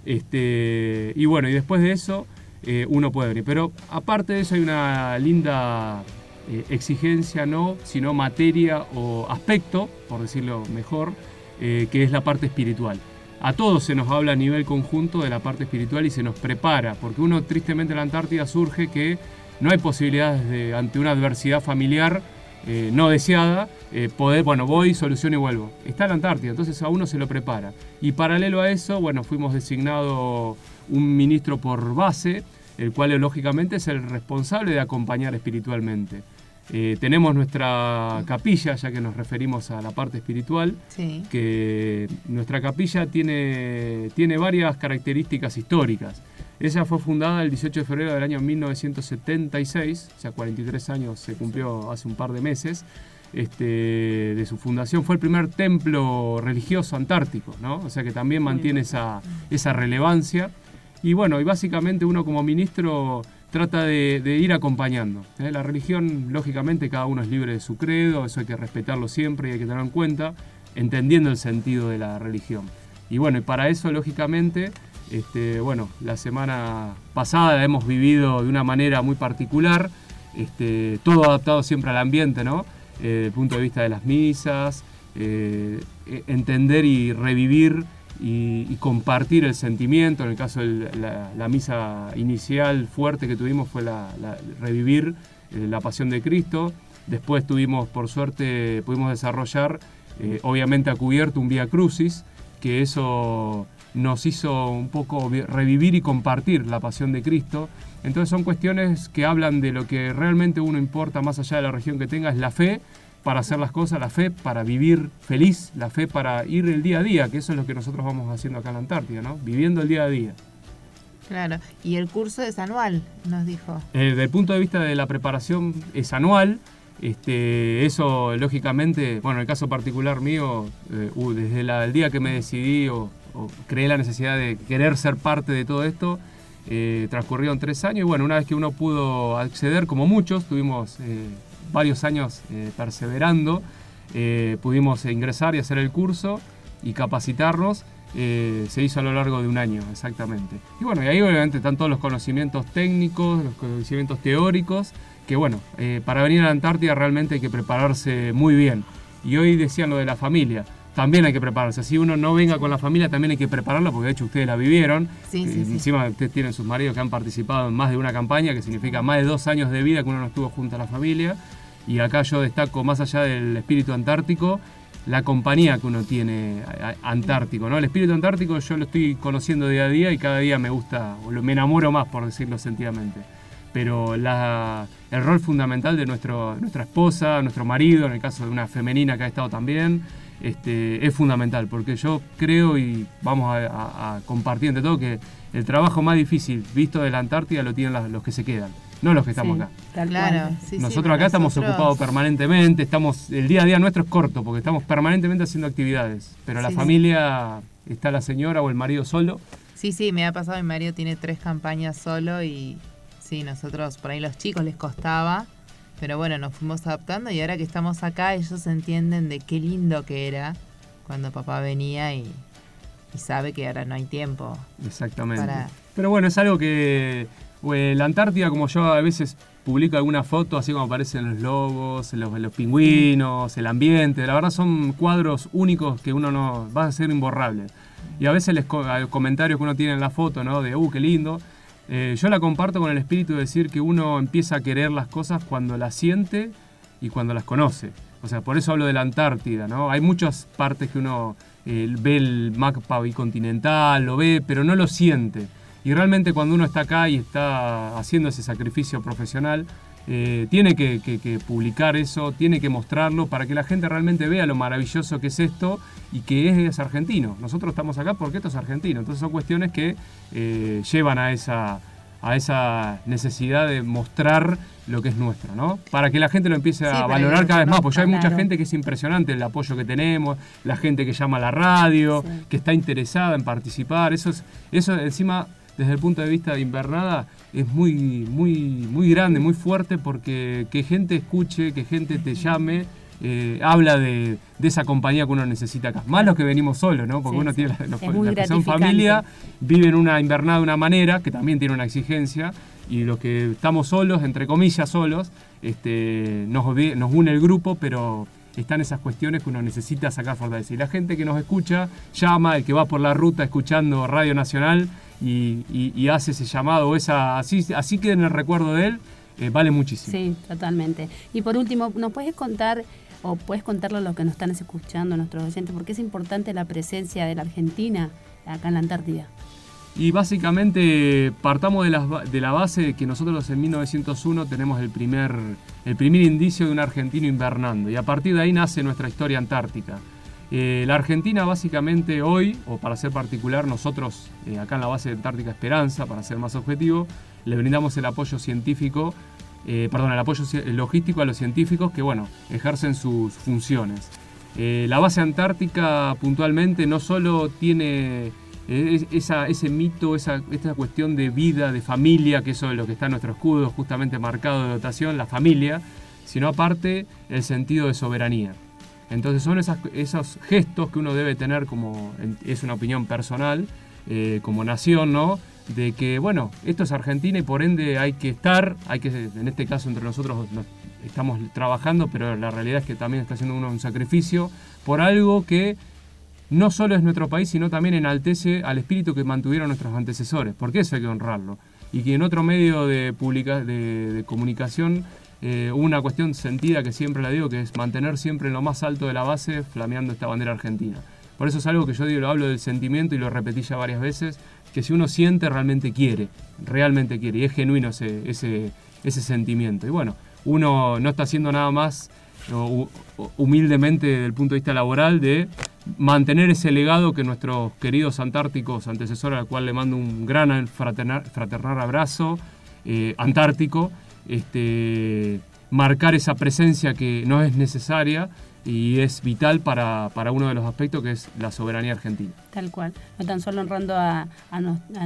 Speaker 5: Este, y bueno, y después de eso eh, uno puede venir. Pero aparte de eso hay una linda eh, exigencia, no, sino materia o aspecto, por decirlo mejor, que es la parte espiritual a todos se nos habla a nivel conjunto de la parte espiritual y se nos prepara, porque uno tristemente en la Antártida surge que no hay posibilidades de, ante una adversidad familiar eh, no deseada, eh, poder, bueno, voy, soluciono y vuelvo. Está en la Antártida, entonces a uno se lo prepara. Y paralelo a eso, bueno, fuimos designado un ministro por base, el cual lógicamente es el responsable de acompañar espiritualmente. Eh, tenemos nuestra capilla, ya que nos referimos a la parte espiritual, que nuestra capilla tiene, tiene varias características históricas. Ella fue fundada el 18 de febrero del año 1976, o sea, 43 años se cumplió hace un par de meses. Este, de su fundación fue el primer templo religioso antártico, ¿no? o sea que también mantiene esa, esa relevancia. Y bueno, y básicamente uno como ministro trata de, ir acompañando. ¿eh? La religión, lógicamente, cada uno es libre de su credo, eso hay que respetarlo siempre y hay que tenerlo en cuenta, entendiendo el sentido de la religión. Y bueno, y para eso, lógicamente, este, bueno, la semana pasada la hemos vivido de una manera muy particular, este, todo adaptado siempre al ambiente, ¿no? Eh, desde el punto de vista de las misas, eh, e, entender y revivir y, compartir el sentimiento. En el caso de la, misa inicial fuerte que tuvimos fue la, revivir eh, la pasión de Cristo. Después tuvimos, por suerte, pudimos desarrollar, obviamente a cubierto, un Vía Crucis, que eso nos hizo un poco revivir y compartir la pasión de Cristo. Entonces son cuestiones que hablan de lo que realmente uno importa más allá de la región que tenga, es la fe para hacer las cosas, la fe para vivir feliz, la fe para ir el día a día, que eso es lo que nosotros vamos haciendo acá en la Antártida, ¿no? Viviendo el día a día.
Speaker 2: Claro, y el curso es anual, nos dijo.
Speaker 5: Eh, desde el punto de vista de la preparación es anual. Este, eso, lógicamente, bueno, en el caso particular mío, eh, desde el día que me decidí o, creé la necesidad de querer ser parte de todo esto, eh, transcurrieron tres años y bueno, una vez que uno pudo acceder, como muchos, tuvimos varios años eh, perseverando, eh, pudimos ingresar y hacer el curso y capacitarnos. Eh, se hizo a lo largo de un año, exactamente. Y bueno, y ahí obviamente están todos los conocimientos técnicos, los conocimientos teóricos, que bueno, para venir a la Antártida realmente hay que prepararse muy bien. Y hoy decían lo de la familia también hay que prepararse. Si uno no venga con la familia, también hay que prepararla, porque de hecho ustedes la vivieron.
Speaker 2: Sí, sí,
Speaker 5: encima ustedes tienen sus maridos que han participado en más de una campaña, que significa más de dos años de vida que uno no estuvo junto a la familia. Y acá yo destaco, más allá del espíritu antártico, la compañía que uno tiene antártico. ¿no? El espíritu antártico yo lo estoy conociendo día a día y cada día me gusta, o me enamoro más, por decirlo sentidamente. Pero el rol fundamental de nuestro, nuestra esposa, nuestro marido, en el caso de una femenina que ha estado también, este, es fundamental, porque yo creo y vamos a, compartir entre todo que el trabajo más difícil visto de la Antártida lo tienen los que se quedan, no los que estamos acá.
Speaker 2: Claro,
Speaker 5: nosotros acá estamos ocupados permanentemente, estamos el día a día nuestro es corto porque estamos permanentemente haciendo actividades, pero la familia está la señora o el marido solo.
Speaker 2: Sí, sí, me ha pasado, mi marido tiene tres campañas solo y sí, nosotros por ahí los chicos les costaba pero bueno, nos fuimos adaptando y ahora que estamos acá, ellos entienden de qué lindo que era cuando papá venía y, sabe que ahora no hay tiempo.
Speaker 5: Exactamente. Pero bueno, es algo que la Antártida, como yo a veces publico alguna foto, así como aparecen los lobos, los, los pingüinos, el ambiente, la verdad son cuadros únicos que uno no va a ser imborrable. Y a veces los comentarios que uno tiene en la foto, ¿no? De, uh, qué lindo eh, yo la comparto con el espíritu de decir que uno empieza a querer las cosas cuando las siente y cuando las conoce. O sea, por eso hablo de la Antártida, ¿no? Hay muchas partes que uno eh, ve el mapa bicontinental, lo ve, pero no lo siente. Y realmente cuando uno está acá y está haciendo ese sacrificio profesional, eh, tiene que, publicar eso, tiene que mostrarlo para que la gente realmente vea lo maravilloso que es esto y que es, argentino. Nosotros estamos acá porque esto es argentino. Entonces son cuestiones que eh, llevan a esa, a esa necesidad de mostrar lo que es nuestro, ¿no? Para que la gente lo empiece a valorar cada vez más, porque ya hay mucha gente que es impresionante el apoyo que tenemos, la gente que llama a la radio, que está interesada en participar, eso es, eso encima desde el punto de vista de invernada es muy, muy, muy grande, muy fuerte, porque que gente escuche, que gente te llame, eh, habla de, esa compañía que uno necesita acá. Más los que venimos solos, ¿no? Porque uno tiene los, que son familia, viven una invernada de una manera, que también tiene una exigencia, y los que estamos solos, entre comillas solos, este, nos, nos une el grupo, pero están esas cuestiones que uno necesita sacar fortaleza. Y la gente que nos escucha llama, el que va por la ruta escuchando Radio Nacional, y, hace ese llamado, esa, así, así que en el recuerdo de él, eh, vale muchísimo.
Speaker 3: Sí, totalmente. Y por último, ¿nos puedes contar o puedes contarlo a los que nos están escuchando, nuestros oyentes, por qué es importante la presencia de la Argentina acá en la Antártida?
Speaker 5: Y básicamente partamos de la, de la base que nosotros en 1901 tenemos el primer, el primer indicio de un argentino invernando y a partir de ahí nace nuestra historia antártica. Eh, la Argentina básicamente hoy, o para ser particular, nosotros eh, acá en la base de Antártica Esperanza, para ser más objetivo, le brindamos el apoyo científico, eh, perdón, el apoyo logístico a los científicos que, bueno, ejercen sus funciones. la base antártica puntualmente no solo tiene ese mito, esa, esta cuestión de vida, de familia, que eso es lo que está en nuestro escudo, justamente marcado de dotación, la familia, sino aparte el sentido de soberanía. Entonces son esos gestos que uno debe tener como, es una opinión personal, eh, como nación, ¿no? De que, bueno, esto es Argentina y por ende hay que estar, hay que, en este caso entre nosotros estamos trabajando, pero la realidad es que también está haciendo uno un sacrificio por algo que no solo es nuestro país, sino también enaltece al espíritu que mantuvieron nuestros antecesores, porque eso hay que honrarlo. Y que en otro medio de, de, comunicación eh, una cuestión sentida que siempre la digo, que es mantener siempre en lo más alto de la base flameando esta bandera argentina. Por eso es algo que yo digo, lo hablo del sentimiento y lo repetí ya varias veces, que si uno siente, realmente quiere, realmente quiere, y es genuino ese, ese, sentimiento. Y bueno, uno no está haciendo nada más humildemente desde el punto de vista laboral de mantener ese legado que nuestros queridos antárticos antecesores, al cual le mando un gran fraternal, abrazo, eh, antártico, este, marcar esa presencia que no es necesaria y es vital para, uno de los aspectos que es la soberanía argentina.
Speaker 3: Tal cual, no tan solo honrando a,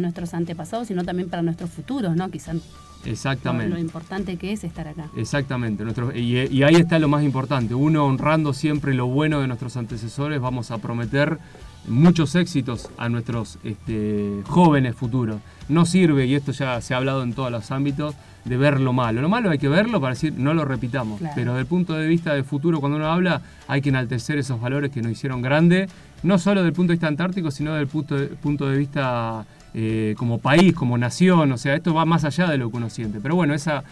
Speaker 3: nuestros antepasados, sino también para nuestros futuros, ¿no? Quizás
Speaker 5: Exactamente.
Speaker 3: Lo, importante que es estar acá.
Speaker 5: Exactamente. Nuestro, y, ahí está lo más importante. Uno honrando siempre lo bueno de nuestros antecesores, vamos a prometer muchos éxitos a nuestros este, jóvenes futuros. No sirve, y esto ya se ha hablado en todos los ámbitos, de ver lo malo. Lo malo hay que verlo para decir, no lo repitamos. Pero desde el punto de vista de futuro, cuando uno habla, hay que enaltecer esos valores que nos hicieron grande, no solo desde el punto de vista antártico, sino desde el punto de, punto de vista eh, como país, como nación, o sea, esto va más allá de lo que uno siente. Pero bueno, esa,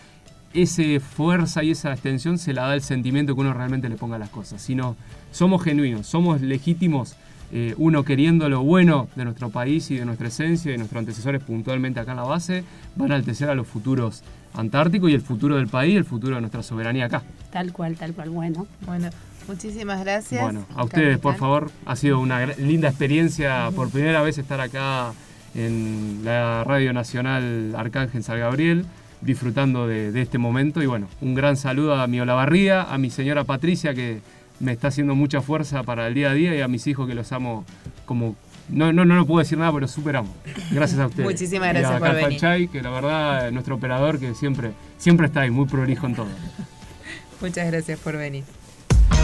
Speaker 5: fuerza y esa extensión se la da el sentimiento que uno realmente le ponga a las cosas. Si no, somos genuinos, somos legítimos, eh, uno queriendo lo bueno de nuestro país y de nuestra esencia y de nuestros antecesores puntualmente acá en la base, van a enaltecer a los futuros antárticos y el futuro del país, el futuro de nuestra soberanía acá.
Speaker 3: Tal cual, tal cual, bueno.
Speaker 2: Bueno, muchísimas gracias.
Speaker 5: Bueno, a ustedes, por favor, ha sido una linda experiencia por primera vez estar acá en la Radio Nacional Arcángel San Gabriel, disfrutando de, este momento. Y bueno, un gran saludo a mi Olavarría, a mi señora Patricia, que me está haciendo mucha fuerza para el día a día, y a mis hijos que los amo como. No, no, no, no puedo decir nada, pero superamos. Gracias a ustedes.
Speaker 2: Muchísimas gracias
Speaker 5: y a por venir. que la verdad es nuestro operador que siempre, siempre está ahí, muy prolijo en todo.
Speaker 2: Muchas gracias por venir.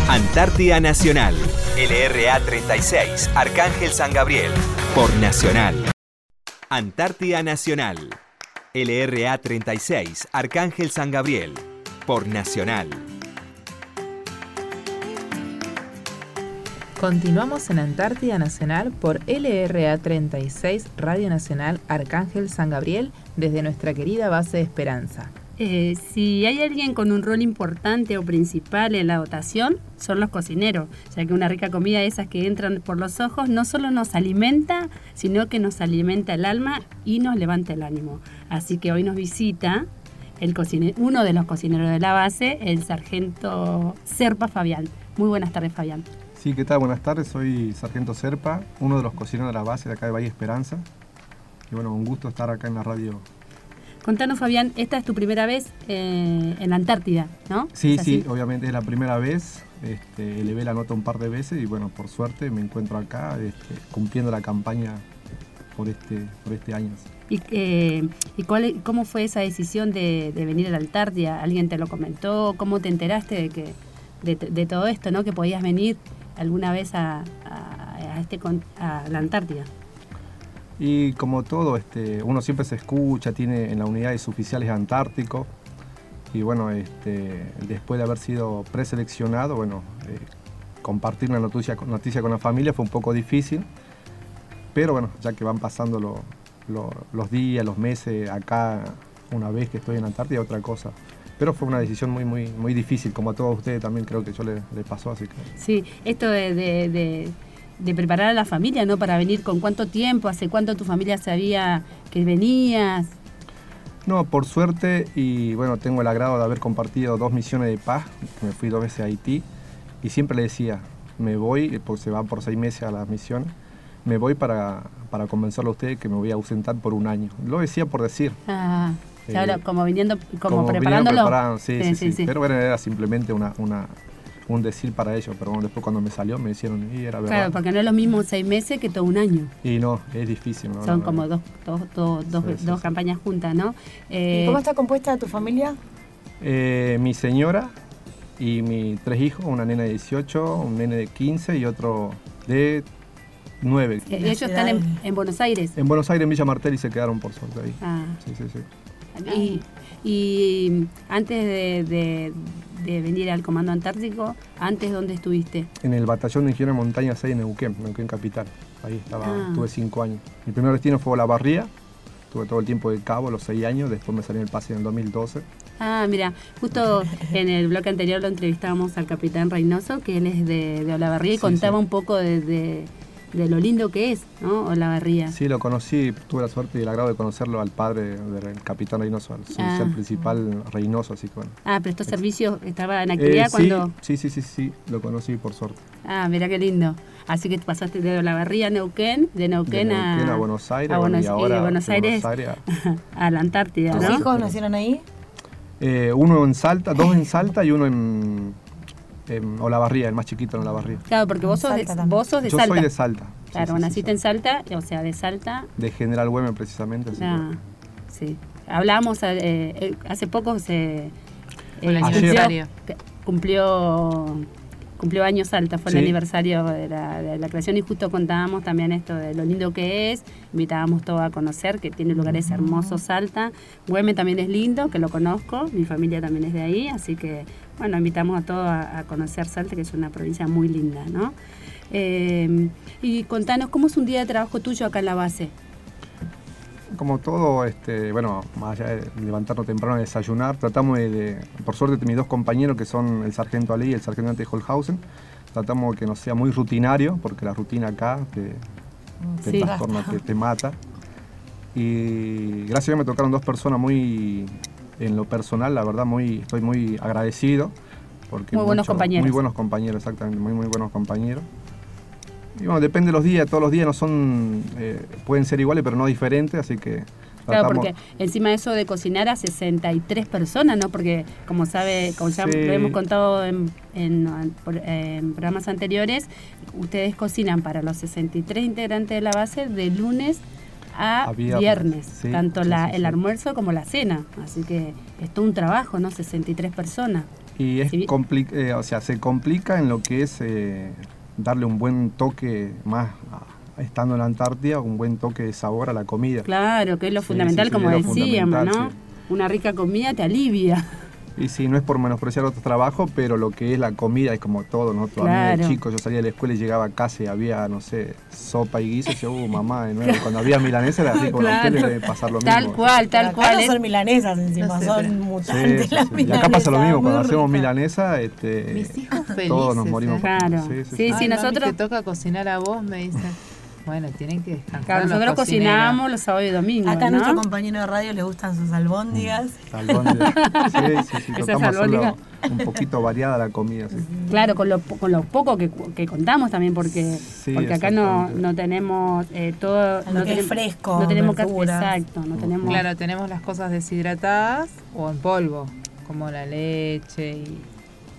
Speaker 1: Antártida Nacional, LRA 36, Arcángel San Gabriel, por Nacional. Antártida Nacional. LRA 36, Arcángel San Gabriel. Por Nacional.
Speaker 2: Continuamos en Antártida Nacional por LRA 36, Radio Nacional Arcángel San Gabriel, desde nuestra querida base de Esperanza.
Speaker 3: Eh, si hay alguien con un rol importante o principal en la dotación, son los cocineros, ya que una rica comida de esas que entran por los ojos no solo nos alimenta, sino que nos alimenta el alma y nos levanta el ánimo. Así que hoy nos visita el uno de los cocineros de la base, el sargento Serpa Fabián. Muy buenas tardes, Fabián.
Speaker 6: Sí, ¿qué tal? Buenas tardes, soy sargento Serpa, uno de los cocineros de la base de acá de Valle Esperanza. Y bueno, un gusto estar acá en la radio
Speaker 3: Contanos, Fabián, esta es tu primera vez eh, en la Antártida, ¿no?
Speaker 6: Sí, sí, obviamente es la primera vez. Este, elevé la nota un par de veces y bueno, por suerte me encuentro acá este, cumpliendo la campaña por este, por este año.
Speaker 3: ¿Y, eh, ¿y cuál, cómo fue esa decisión de, venir a la Antártida? ¿Alguien te lo comentó? ¿Cómo te enteraste de, que, de, todo esto, ¿no? que podías venir alguna vez a, este, a la Antártida?
Speaker 6: Y como todo, este, uno siempre se escucha, tiene en la unidad de oficiales antárticos. Y bueno, este, después de haber sido preseleccionado, bueno, eh, compartir una noticia, noticia con la familia fue un poco difícil. Pero bueno, ya que van pasando los días, los meses acá, una vez que estoy en Antártida, otra cosa. Pero fue una decisión muy, muy, muy difícil, como a todos ustedes también creo que yo le, pasó, así que...
Speaker 3: Sí, esto de de preparar a la familia, ¿no? Para venir con cuánto tiempo, hace cuánto tu familia sabía que venías.
Speaker 6: No, por suerte, y bueno, tengo el agrado de haber compartido dos misiones de paz, me fui dos veces a Haití, y siempre le decía, me voy, porque se van por seis meses a las misiones, me voy para, para convencerlo a usted que me voy a ausentar por un año. Lo decía por decir.
Speaker 3: Ah, como viniendo, como, preparándolo.
Speaker 6: sí, sí, sí, Pero bueno, era simplemente una, una, un decir para ellos, pero después cuando me salió me hicieron y era verdad.
Speaker 3: Claro, porque no es lo mismo seis meses que todo un año.
Speaker 6: Y no, es difícil. ¿no?
Speaker 3: Son como dos, dos, dos, dos, campañas juntas, ¿no?
Speaker 4: Eh, ¿Y cómo está compuesta tu familia?
Speaker 6: Eh, mi señora y mis tres hijos, una nena de 18, un nene de 15 y otro de 9.
Speaker 3: Eh, ¿Ellos están en, Buenos Aires?
Speaker 6: En Buenos Aires, en Villa Martel y se quedaron por suerte ahí.
Speaker 3: Ah. Sí, sí, sí. Y, y antes de venir al Comando Antártico, antes dónde estuviste?
Speaker 6: En el Batallón de Ingeniería de Montaña 6 en Neuquén, Neuquén Capital. Ahí estaba, ah. tuve cinco años. Mi primer destino fue La Barría, tuve todo el tiempo de cabo, los seis años, después me salí en el pase en el 2012.
Speaker 3: Ah, mira, justo en el bloque anterior lo entrevistábamos al capitán Reynoso, que él es de, de Olavarría y contaba un poco de de lo lindo que es, ¿no? Olavarría.
Speaker 6: Sí, lo conocí, tuve la suerte y el agrado de conocerlo al padre del capitán Reynoso, al ah. principal Reynoso, así que bueno.
Speaker 3: Ah, prestó servicio, estaba en actividad eh, cuando...
Speaker 6: Sí, sí, sí, sí, lo conocí por suerte.
Speaker 3: Ah, mira qué lindo. Así que pasaste de Olavarría a Neuquén, de Neuquén,
Speaker 6: a, Buenos Aires, y ahora
Speaker 3: de Buenos Aires, a, la Antártida,
Speaker 4: ¿Tus hijos nacieron ahí?
Speaker 6: Eh, uno en Salta, dos en Salta y uno en en Olavarría, el más chiquito en Olavarría.
Speaker 3: Claro, porque vos sos, de, vos sos de
Speaker 6: Yo
Speaker 3: Salta.
Speaker 6: soy de Salta.
Speaker 3: Claro, naciste en Salta, o sea, de Salta.
Speaker 6: De General Güemes, precisamente.
Speaker 3: ah, sí. Hablamos, eh, eh, hace poco se...
Speaker 2: el aniversario.
Speaker 3: Cumplió, cumplió años Salta, fue el aniversario de la, creación y justo contábamos también esto de lo lindo que es, invitábamos todo a conocer, que tiene lugares hermosos Salta. Güemes también es lindo, que lo conozco, mi familia también es de ahí, así que bueno, invitamos a todos a, conocer Salta, que es una provincia muy linda, ¿no? Eh, y contanos, ¿cómo es un día de trabajo tuyo acá en la base?
Speaker 6: Como todo, este, bueno, más allá de levantarnos temprano a desayunar, tratamos de, por suerte, mis dos compañeros, que son el sargento Ali y el sargento Ante Holhausen, tratamos de que no sea muy rutinario, porque la rutina acá te, te trastorna, te, mata. Y gracias a Dios me tocaron dos personas muy en lo personal, la verdad, muy, estoy muy agradecido. Porque
Speaker 3: muy buenos compañeros.
Speaker 6: Muy buenos compañeros, exactamente, muy, muy buenos compañeros. Y bueno, depende de los días, todos los días no son, eh, pueden ser iguales, pero no diferentes, así que...
Speaker 3: Claro, porque encima de eso de cocinar a 63 personas, ¿no? Porque como sabe, como ya lo hemos contado en, en, programas anteriores, ustedes cocinan para los 63 integrantes de la base de lunes a, viernes, tanto la, el almuerzo como la cena. Así que es todo un trabajo, ¿no? 63 personas.
Speaker 6: Y es eh, o sea, se complica en lo que es eh, darle un buen toque más estando en la Antártida, un buen toque de sabor a la comida.
Speaker 3: Claro, que es lo fundamental, como decíamos, ¿no? Una rica comida te alivia.
Speaker 6: Y sí, no es por menospreciar otro trabajo, pero lo que es la comida es como todo, nosotros a mí chico yo salía de la escuela y llegaba a casa y había, no sé, sopa y guiso, y yo, uh, mamá, de nuevo. Cuando había milanesa era así, con claro. debe pasar lo mismo.
Speaker 3: Tal cual, tal cual.
Speaker 4: No son milanesas encima, son mutantes las milanesas.
Speaker 6: Y acá pasa lo mismo, cuando hacemos milanesa, este,
Speaker 2: Mis hijos felices,
Speaker 6: todos nos morimos.
Speaker 3: Claro. Sí, sí, sí, nosotros...
Speaker 2: te toca cocinar a vos, me dicen. Bueno, tienen que
Speaker 3: descansar. nosotros cocinamos los sábados y domingos.
Speaker 4: Acá a nuestro compañero de radio le gustan sus albóndigas.
Speaker 6: Mm, albóndigas. Sí, sí, sí. Tratamos un poquito variada la comida. Sí.
Speaker 3: Claro, con lo, con lo poco que, que contamos también, porque, porque acá no, no tenemos eh, todo.
Speaker 4: no
Speaker 3: tenemos,
Speaker 4: fresco.
Speaker 3: No tenemos exacto. No tenemos,
Speaker 2: claro, tenemos las cosas deshidratadas o en polvo, como la leche y.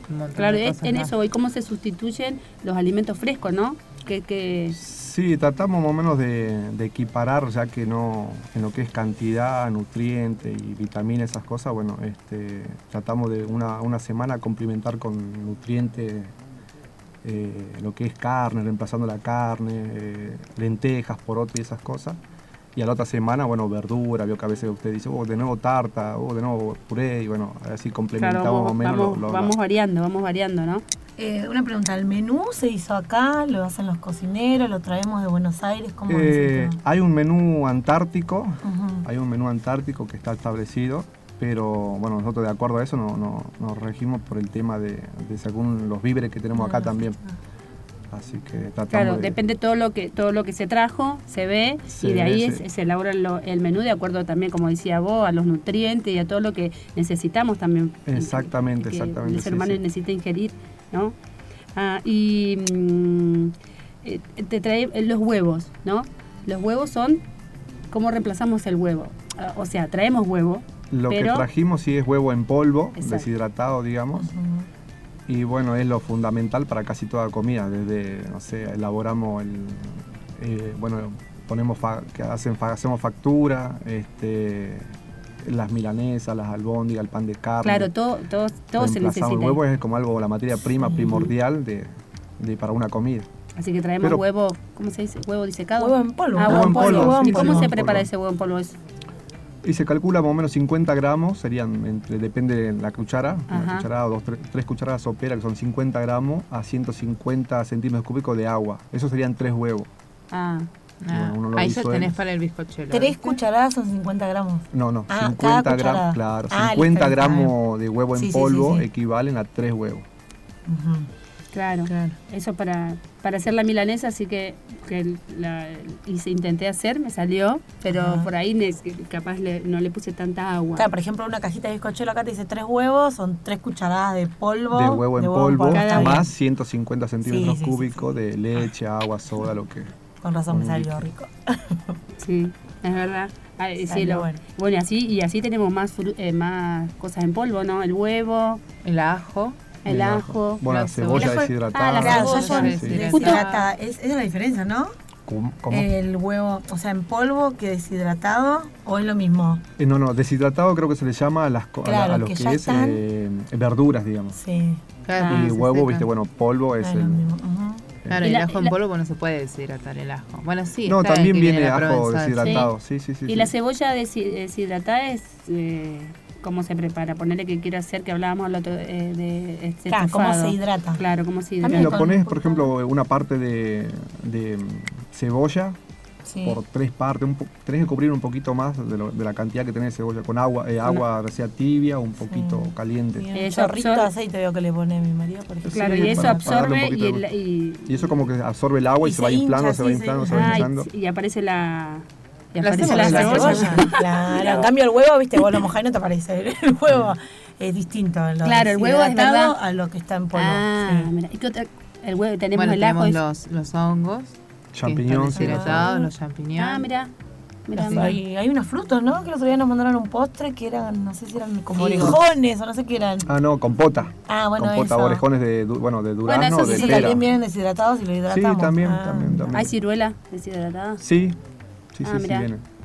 Speaker 2: Un montón
Speaker 3: claro,
Speaker 2: de
Speaker 3: es en eso, y cómo se sustituyen los alimentos frescos, ¿no? Que, que
Speaker 6: Sí, tratamos más o menos de, equiparar, ya que no, en lo que es cantidad, nutrientes y vitaminas, esas cosas, bueno, este, tratamos de una, una semana complementar con nutrientes eh, lo que es carne, reemplazando la carne, eh, lentejas, poroto y esas cosas. Y a la otra semana, bueno, verdura, veo que a veces usted dice, oh, de nuevo tarta, oh, de nuevo puré, y bueno, así complementamos más o menos.
Speaker 3: Vamos, vamos variando, vamos variando, ¿no?
Speaker 4: Eh, una pregunta, ¿el menú se hizo acá? ¿Lo hacen los cocineros? ¿Lo traemos de Buenos Aires? ¿Cómo
Speaker 6: eh, hay un menú antártico, hay un menú antártico que está establecido, pero bueno, nosotros de acuerdo a eso no, nos regimos por el tema de, según los víveres que tenemos acá también. Así que tratamos
Speaker 3: Claro, depende todo lo que todo lo que se trajo, se ve y de ahí se elabora el menú de acuerdo también, como decía vos, a los nutrientes y a todo lo que necesitamos también.
Speaker 6: Exactamente, exactamente.
Speaker 3: El ser humano necesita ingerir ¿no? Ah, y mm, eh, te trae los huevos, ¿no? Los huevos son cómo reemplazamos el huevo. Ah, o sea, traemos huevo.
Speaker 6: Lo que trajimos sí es huevo en polvo, deshidratado, digamos. Y bueno, es lo fundamental para casi toda comida. Desde, no sé, elaboramos el. Eh, bueno, ponemos que hacen, hacemos factura, este, las milanesas, las albóndigas, el pan de carne.
Speaker 3: Claro, todo, todo, todo se necesita. El
Speaker 6: huevo es como algo, la materia prima primordial de, de, para una comida.
Speaker 3: Así que traemos huevo, ¿cómo se dice? ¿Huevo disecado?
Speaker 4: Huevo en polvo.
Speaker 3: Ah, huevo en polvo. ¿Y cómo se prepara ese huevo en polvo?
Speaker 6: Y se calcula más o menos 50 gramos, serían, entre, depende de la cuchara, una cucharada o dos, tres, cucharadas sopera, que son 50 gramos a 150 centímetros cúbicos de agua. Eso serían tres huevos.
Speaker 2: Ah. Ah ahí ya tenés para el bizcochuelo.
Speaker 4: ¿Tres cucharadas son 50 gramos?
Speaker 6: No, no, 50 ah, gramos, claro, 50 ah, gramos de huevo en polvo equivalen a tres huevos.
Speaker 3: Claro, eso para, para hacer la milanesa, así que, que la, intenté hacer, me salió, pero por ahí capaz no le puse tanta agua.
Speaker 4: Claro, por ejemplo, una cajita de bizcochuelo acá te dice tres huevos, son tres cucharadas de polvo.
Speaker 6: De huevo en polvo, más 150 centímetros cúbicos de leche, agua, soda, lo que...
Speaker 4: Con razón me salió rico.
Speaker 3: sí, es verdad. bueno. y así, y así tenemos más, eh, más cosas en polvo, ¿no? El huevo,
Speaker 2: el ajo.
Speaker 3: El ajo.
Speaker 6: Bueno, la cebolla, deshidratada.
Speaker 4: Ah, la cebolla deshidratada. Es, es la diferencia, ¿no? ¿Cómo? El huevo, o sea, en polvo que deshidratado o es lo mismo?
Speaker 6: Eh, no, no, deshidratado creo que se le llama a, las, a, a lo que, es eh, verduras, digamos.
Speaker 4: Sí.
Speaker 6: Claro, y huevo, viste, bueno, polvo es el...
Speaker 2: Claro, y el ajo en polvo no se puede deshidratar el ajo. Bueno, sí.
Speaker 6: No, también viene, ajo deshidratado. Sí, sí, sí.
Speaker 3: y la cebolla deshidratada es eh, cómo se prepara. Ponerle que quiero hacer, que hablábamos el otro eh, de este
Speaker 4: claro, cómo se hidrata.
Speaker 3: Claro, cómo se hidrata.
Speaker 6: También lo pones, por ejemplo, una parte de, de cebolla por tres partes, un tenés que cubrir un poquito más de, lo, de, la cantidad que tenés de cebolla, con agua, eh, agua sea tibia o un poquito caliente.
Speaker 4: Y eso de aceite veo que le pone mi marido, por ejemplo.
Speaker 3: Claro, y eso absorbe y, el,
Speaker 6: y, y, eso como que absorbe el agua y, se, va inflando, se va inflando, se va inflando.
Speaker 3: y aparece la
Speaker 4: y la cebolla. Claro, en cambio el huevo, viste, vos lo mojás y no te aparece. El huevo es distinto. Lo
Speaker 3: claro, el huevo es verdad.
Speaker 4: a lo que está en polvo.
Speaker 3: Ah, mira. ¿Y qué otra? El huevo, tenemos
Speaker 2: bueno,
Speaker 3: el
Speaker 2: ajo. Tenemos los, los hongos.
Speaker 6: Champiñones.
Speaker 2: Deshidratados, los champiñones.
Speaker 3: Ah, mira.
Speaker 4: Mira, hay, hay, unos frutos, ¿no? Que los otro día nos mandaron un postre que eran, no sé si eran como orejones o no sé qué eran.
Speaker 6: Ah, no, compota.
Speaker 4: Ah, bueno,
Speaker 6: compota,
Speaker 4: eso.
Speaker 6: orejones de, bueno, de durazno
Speaker 4: bueno, eso
Speaker 6: sí,
Speaker 4: de sí, también vienen deshidratados y lo hidratamos.
Speaker 6: Sí, también, ah. también, también.
Speaker 3: ¿Hay ciruela deshidratada?
Speaker 6: Sí, sí, ah, sí, sí, vienen.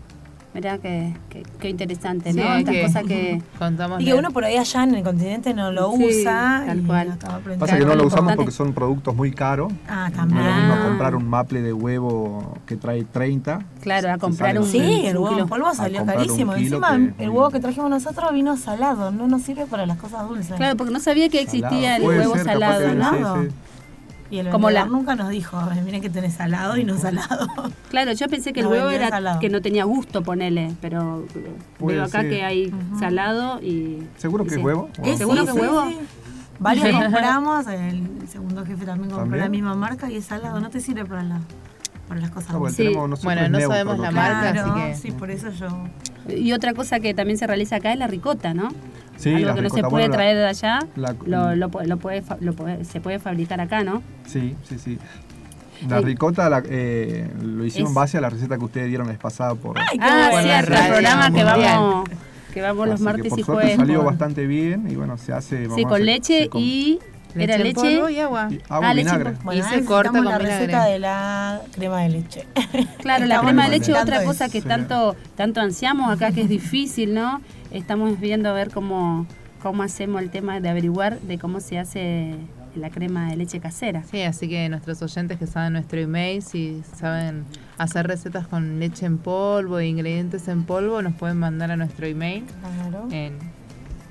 Speaker 3: Mirá qué, qué, interesante, ¿no? Estas cosas que
Speaker 4: contamos. Y que uno por ahí allá en el continente no lo usa.
Speaker 3: Tal cual.
Speaker 6: Pasa que no lo usamos porque son productos muy caros.
Speaker 4: Ah, también.
Speaker 6: No es lo mismo comprar un maple de huevo que trae 30.
Speaker 3: Claro, a comprar un
Speaker 4: Sí, el huevo en polvo salió carísimo. Encima, el huevo que trajimos nosotros vino salado, no nos sirve para las cosas dulces.
Speaker 3: Claro, porque no sabía que existía el huevo salado, ¿no?
Speaker 4: Y el Como la... nunca nos dijo, miren que tenés salado y no salado.
Speaker 3: Claro, yo pensé que el huevo era que no tenía gusto ponerle, pero veo acá que hay salado y...
Speaker 6: ¿Seguro que es huevo?
Speaker 3: ¿Seguro que es huevo?
Speaker 4: Varios compramos, el segundo jefe también compró la misma marca y es salado, no te sirve para la para las cosas.
Speaker 2: bueno, bueno, no sabemos la marca, así que...
Speaker 4: Sí, por eso yo...
Speaker 3: Y otra cosa que también se realiza acá es la ricota, ¿no? Sí, Algo que no se puede traer de allá, lo, lo, puede, se puede fabricar acá, ¿no?
Speaker 6: Sí, sí, sí. La ricota la, eh, lo hicimos en base a la receta que ustedes dieron la vez pasada por,
Speaker 3: ah, sí, el programa que vamos, que vamos los martes y jueves.
Speaker 6: salió bastante bien y bueno, se hace...
Speaker 3: Sí, con leche y... Era leche,
Speaker 2: y agua. Y
Speaker 6: agua ah, vinagre.
Speaker 4: y se corta con la receta de la crema de leche.
Speaker 3: Claro, la crema de leche es otra cosa que tanto tanto ansiamos acá que es difícil, ¿no? Estamos viendo a ver cómo cómo hacemos el tema de averiguar de cómo se hace la crema de leche casera.
Speaker 2: Sí, así que nuestros oyentes que saben nuestro email, si saben hacer recetas con leche en polvo e ingredientes en polvo, nos pueden mandar a nuestro email. Claro. En,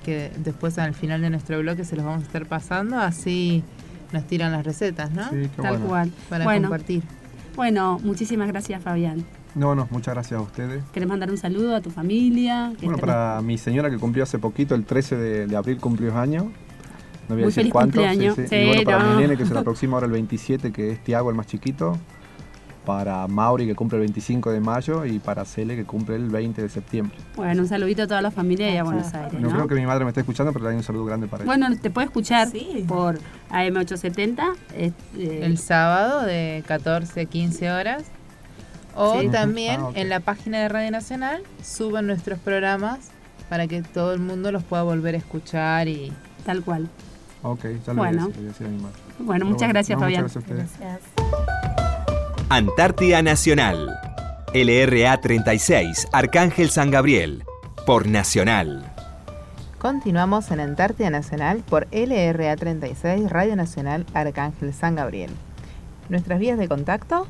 Speaker 2: que después al final de nuestro blog se los vamos a estar pasando, así nos tiran las recetas, ¿no?
Speaker 6: Sí,
Speaker 3: Tal cual.
Speaker 2: Para compartir.
Speaker 3: Bueno, muchísimas gracias Fabián.
Speaker 6: No, no, muchas gracias a ustedes.
Speaker 3: ¿Querés mandar un saludo a tu familia?
Speaker 6: Bueno, para mi señora que cumplió hace poquito, el 13 de, abril cumplió años.
Speaker 3: No voy a decir cuánto. Sí,
Speaker 6: sí. y bueno, para mi nene que se la aproxima ahora el 27, que es Tiago, el más chiquito para Mauri que cumple el 25 de mayo y para Cele que cumple el 20 de septiembre.
Speaker 3: Bueno, un saludito a toda la familia y a Buenos Aires.
Speaker 6: No, creo que mi madre me esté escuchando, pero le doy un saludo grande para ella.
Speaker 3: Bueno, te puede escuchar por AM870
Speaker 2: eh, el sábado de 14 a 15 horas. O también ah, en la página de Radio Nacional suben nuestros programas para que todo el mundo los pueda volver a escuchar y
Speaker 3: tal cual.
Speaker 6: Ok, ya lo
Speaker 3: bueno.
Speaker 6: voy a decir.
Speaker 3: Bueno, muchas gracias, Fabián.
Speaker 6: Muchas gracias a ustedes.
Speaker 1: Antártida Nacional. LRA 36, Arcángel San Gabriel, por Nacional.
Speaker 2: Continuamos en Antártida Nacional por LRA 36, Radio Nacional Arcángel San Gabriel. Nuestras vías de contacto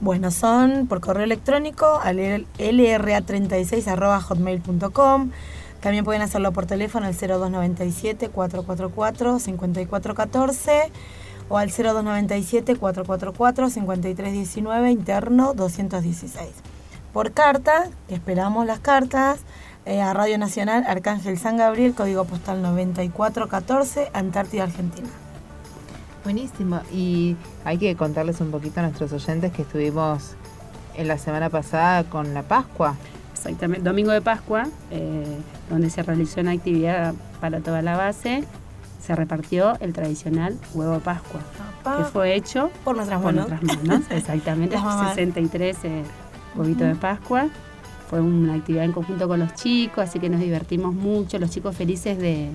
Speaker 4: Bueno, son por correo electrónico al lra36.hotmail.com. También pueden hacerlo por teléfono al 0297-444-5414 o al 0297-444-5319 interno 216. Por carta, que esperamos las cartas, eh, a Radio Nacional Arcángel San Gabriel, código postal 9414, Antártida, Argentina.
Speaker 2: Buenísimo. Y hay que contarles un poquito a nuestros oyentes que estuvimos en la semana pasada con la Pascua.
Speaker 3: Exactamente, domingo de Pascua, eh, donde se realizó una actividad para toda la base, se repartió el tradicional huevo de Pascua, que fue hecho
Speaker 4: por nuestras manos.
Speaker 3: exactamente, 63 eh, huevitos de Pascua. Fue una actividad en conjunto con los chicos, así que nos divertimos mucho, los chicos felices de...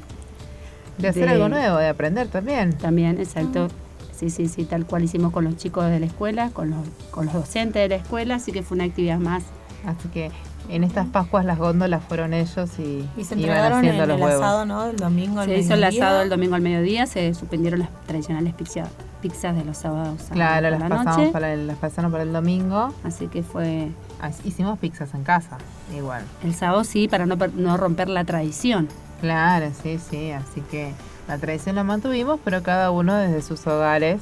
Speaker 2: De hacer algo nuevo, de aprender también.
Speaker 3: También, exacto. Sí, sí, sí, tal cual hicimos con los chicos de la escuela, con los, con los docentes de la escuela, así que fue una actividad más.
Speaker 2: Así que en estas Pascuas las góndolas fueron ellos y,
Speaker 4: y se iban haciendo los el huevos. asado, ¿no? El domingo al
Speaker 3: Se hizo el asado el domingo al mediodía, se suspendieron las tradicionales pizzas, pizzas de los sábados.
Speaker 2: Claro, las, pasamos Para el, las pasaron para el domingo.
Speaker 3: Así que fue...
Speaker 2: Hicimos pizzas en casa, igual.
Speaker 3: El sábado sí, para no, no romper la tradición.
Speaker 2: Claro, sí, sí, así que la tradición la mantuvimos, pero cada uno desde sus hogares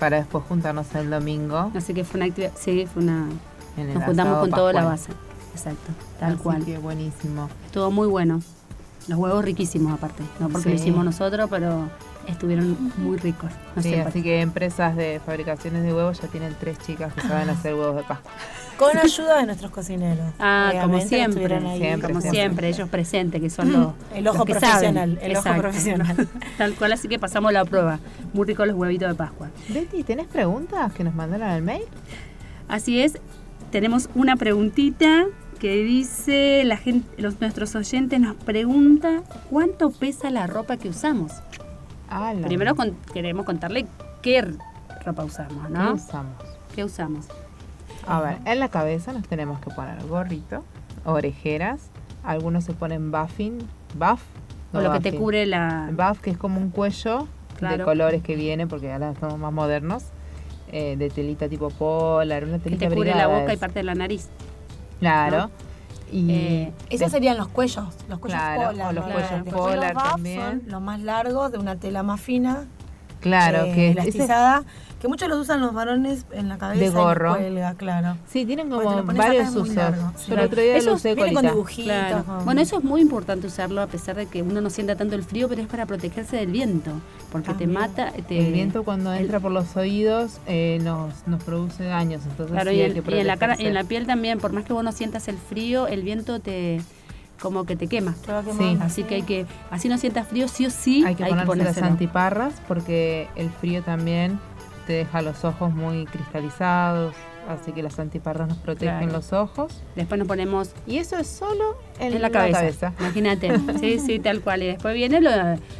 Speaker 2: para después juntarnos el domingo.
Speaker 3: Así que fue una actividad, sí, fue una... Nos juntamos con toda la base. Exacto, tal cual.
Speaker 2: Que buenísimo.
Speaker 3: Estuvo muy bueno. Los huevos riquísimos aparte, no porque lo hicimos nosotros, pero estuvieron muy ricos.
Speaker 2: sí, así que empresas de fabricaciones de huevos ya tienen tres chicas que saben hacer huevos de Pascua.
Speaker 4: Con ayuda de nuestros cocineros.
Speaker 3: Ah, como siempre, como siempre, ellos presentes, que son los,
Speaker 4: el ojo profesional, el ojo profesional.
Speaker 3: Tal cual, así que pasamos la prueba. Muy ricos los huevitos de Pascua.
Speaker 2: Betty, ¿tenés preguntas que nos mandaron al mail?
Speaker 3: Así es, tenemos una preguntita que dice, la gente, los, nuestros oyentes nos pregunta cuánto pesa la ropa que usamos. Primero queremos contarle qué ropa usamos, ¿no?
Speaker 2: ¿Qué usamos?
Speaker 3: ¿Qué usamos?
Speaker 2: A ver, en la cabeza nos tenemos que poner gorrito, orejeras, algunos se ponen buffing, buff.
Speaker 3: o lo que te cubre la...
Speaker 2: Buff, que es como un cuello de colores que viene, porque ahora somos más modernos, eh, de telita tipo polar, una telita
Speaker 3: Que te cubre la boca y parte de la nariz.
Speaker 2: Claro.
Speaker 4: Y eh, esos serían los cuellos, los cuellos polar.
Speaker 2: los cuellos polar también.
Speaker 4: Son los más largos, de una tela más fina.
Speaker 2: Claro,
Speaker 4: eh,
Speaker 2: que
Speaker 4: elastizada, que muchos los usan los varones en la cabeza.
Speaker 2: De gorro.
Speaker 4: cuelga, claro.
Speaker 2: Sí, tienen como varios usos. El otro día lo usé
Speaker 4: con dibujitos.
Speaker 3: Bueno, eso es muy importante usarlo a pesar de que uno no sienta tanto el frío, pero es para protegerse del viento, porque te mata.
Speaker 2: el viento cuando entra por los oídos eh, nos, nos produce daños, entonces
Speaker 3: claro, y, en la cara, en la piel también, por más que vos no sientas el frío, el viento te como que te quema.
Speaker 2: Sí.
Speaker 3: Así que hay que, así no sientas frío, sí o sí.
Speaker 2: Hay que ponerse las antiparras porque el frío también te deja los ojos muy cristalizados. Así que las antiparras nos protegen los ojos.
Speaker 3: Después nos ponemos.
Speaker 2: Y eso es solo en, la, cabeza.
Speaker 3: Imagínate. sí, sí, tal cual. Y después viene lo.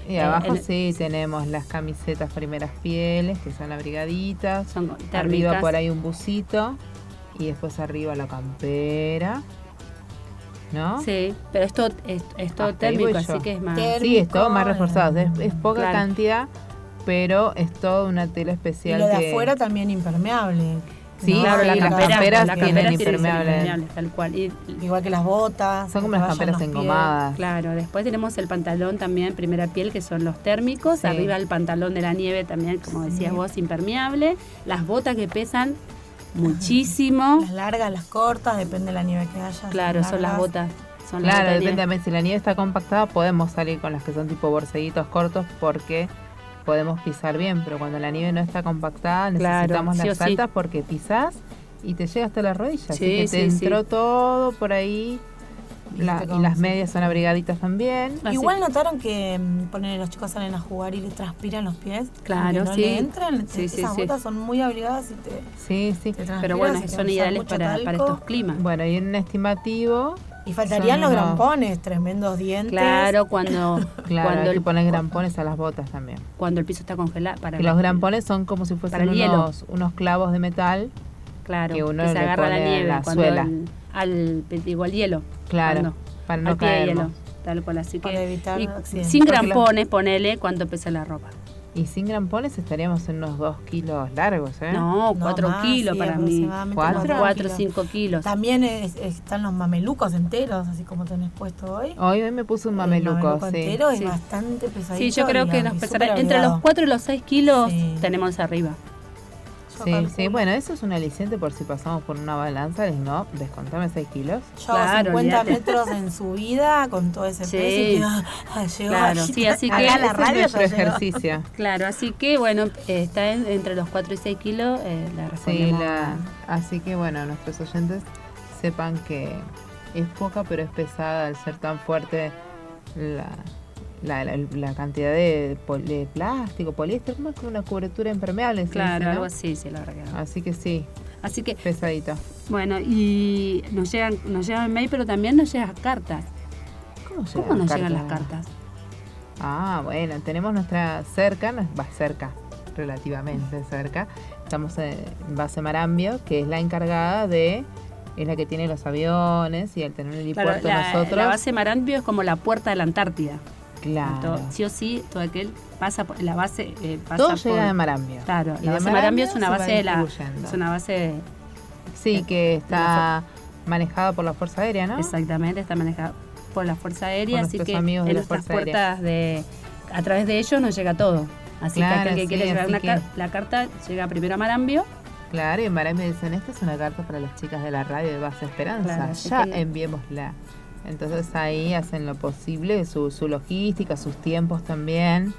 Speaker 2: Y abajo sí tenemos las camisetas primeras pieles, que son abrigaditas. Son Arriba por ahí un busito. Y después arriba la campera. ¿no?
Speaker 3: Sí, pero esto es, es todo térmico, así que es más...
Speaker 2: sí, es todo más reforzado, es, poca cantidad, pero es toda una tela especial.
Speaker 4: Y lo de afuera también impermeable.
Speaker 2: Sí, claro, las camperas tienen impermeable.
Speaker 3: Tal cual.
Speaker 4: Igual que las botas.
Speaker 2: Son como las camperas engomadas.
Speaker 3: Claro, después tenemos el pantalón también, primera piel, que son los térmicos. Arriba el pantalón de la nieve también, como decías vos, impermeable. Las botas que pesan muchísimo.
Speaker 4: Las largas, las cortas, depende de la nieve que haya.
Speaker 3: Claro, son las botas.
Speaker 2: Son claro, depende de si la nieve está compactada, podemos salir con las que son tipo borseguitos cortos porque podemos pisar bien, pero cuando la nieve no está compactada necesitamos las altas porque pisás y te llega hasta las rodillas. así que te entró todo por ahí y las medias son abrigaditas también.
Speaker 4: Igual notaron que mm, ponen los chicos salen a jugar y les transpiran los pies.
Speaker 3: Claro,
Speaker 4: no
Speaker 3: sí.
Speaker 4: Le entran, esas botas son muy abrigadas y te.
Speaker 2: Sí, sí.
Speaker 3: Pero bueno, son ideales para, para, estos climas.
Speaker 2: Bueno, y en un estimativo.
Speaker 4: Y faltarían los grampones, tremendos dientes.
Speaker 3: Claro, cuando.
Speaker 2: claro, cuando hay que poner grampones a las botas también.
Speaker 3: Cuando el piso está congelado.
Speaker 2: Para los grampones son como si fuesen unos, unos clavos de metal.
Speaker 3: Claro, que uno se agarra la nieve. La suela al, digo, al hielo.
Speaker 2: Claro, para no caer.
Speaker 3: tal cual. Así
Speaker 4: para
Speaker 3: que,
Speaker 4: evitar
Speaker 3: sin grampones, ponele cuánto pesa la ropa.
Speaker 2: Y sin grampones estaríamos en unos 2 kilos largos, ¿eh?
Speaker 3: No, 4 kilos para mí. 4 o 5 kilos.
Speaker 4: También están los mamelucos enteros, así como tenés puesto hoy.
Speaker 2: Hoy, hoy me puse un mameluco, El mameluco
Speaker 4: entero es bastante pesadito.
Speaker 3: Sí, yo creo que nos pesará entre los 4 y los 6 kilos tenemos arriba.
Speaker 2: Sí, sí, bueno, eso es un aliciente por si pasamos por una balanza, no, descontame 6 kilos.
Speaker 4: Yo claro, 50 metros en subida con todo ese sí.
Speaker 3: peso claro, sí, así que
Speaker 2: la radio es ejercicio.
Speaker 3: Claro, así que bueno, está entre los 4 y 6 kilos eh, la Sí, la,
Speaker 2: así que bueno, nuestros oyentes sepan que es poca pero es pesada al ser tan fuerte la la, cantidad de, plástico, poliéster, como es una cobertura impermeable.
Speaker 3: Claro, algo así, sí, la verdad.
Speaker 2: Así que sí.
Speaker 3: Así que.
Speaker 2: Pesadito.
Speaker 3: Bueno, y nos llegan, nos llegan mail, pero también nos llegan cartas. ¿Cómo, ¿Cómo nos llegan las cartas?
Speaker 2: Ah, bueno, tenemos nuestra cerca, va cerca, relativamente cerca. Estamos en base Marambio, que es la encargada de es la que tiene los aviones y al tener el helipuerto nosotros. La
Speaker 3: base Marambio es como la puerta de la Antártida.
Speaker 2: Claro.
Speaker 3: sí o sí, todo aquel pasa por la base. Eh, pasa
Speaker 2: todo llega de Marambio.
Speaker 3: Claro, la base de Marambio es una base de la. Es una base.
Speaker 2: Sí, que está manejada por la Fuerza Aérea, ¿no?
Speaker 3: Exactamente, está manejada por la Fuerza Aérea, así que en nuestras puertas de. A través de ellos nos llega todo. Así que aquel que quiere llevar una la carta llega primero a Marambio.
Speaker 2: Claro, y en Marambio dicen, esta es una carta para las chicas de la radio de Base Esperanza. ya enviémosla. Entonces ahí hacen lo posible, su, su logística, sus tiempos también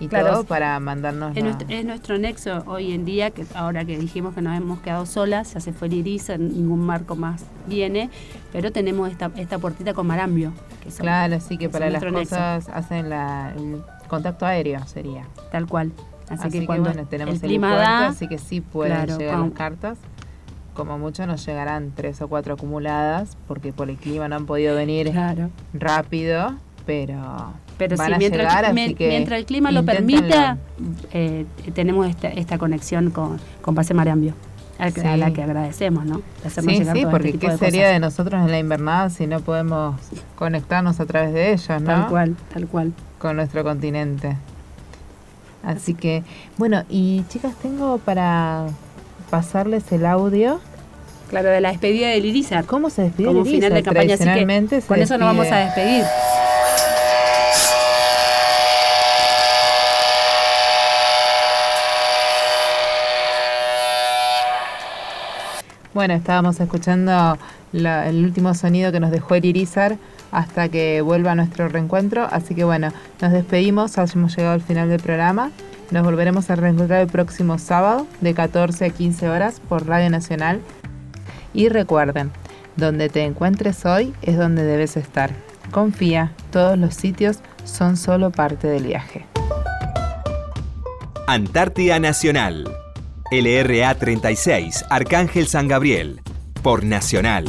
Speaker 2: y todo para mandarnos.
Speaker 3: Es, nuestro, es nuestro nexo hoy en día, que ahora que dijimos que nos hemos quedado solas, ya se fue Liriza, ningún marco más viene, pero tenemos esta, esta puertita con Marambio.
Speaker 2: claro, así que, para las cosas hacen la, el contacto aéreo, sería.
Speaker 3: Tal cual.
Speaker 2: Así, que, cuando tenemos el, clima da, así que sí pueden llegar las cartas como mucho nos llegarán tres o cuatro acumuladas, porque por el clima no han podido venir rápido, pero,
Speaker 3: pero van a mientras, llegar, así que mientras el clima lo permita, eh, tenemos esta, esta conexión con, con Pase Marambio. A, la que agradecemos, ¿no?
Speaker 2: sí, sí, este porque ¿qué sería de nosotros en la invernada si no podemos conectarnos a través de ellos, ¿no?
Speaker 3: Tal cual, tal cual.
Speaker 2: Con nuestro continente. Así que, bueno, y chicas, tengo para pasarles el audio.
Speaker 3: Claro, de la despedida de Lirizar.
Speaker 2: ¿Cómo se despide
Speaker 3: Como final de campaña, así que con eso nos vamos a despedir.
Speaker 2: Bueno, estábamos escuchando el último sonido que nos dejó el Irizar hasta que vuelva a nuestro reencuentro. Así que bueno, nos despedimos, hemos llegado al final del programa. Nos volveremos a reencontrar el próximo sábado de 14 a 15 horas por Radio Nacional. Y recuerden, donde te encuentres hoy es donde debes estar. Confía, todos los sitios son solo parte del viaje.
Speaker 1: Antártida Nacional. LRA 36, Arcángel San Gabriel. Por Nacional.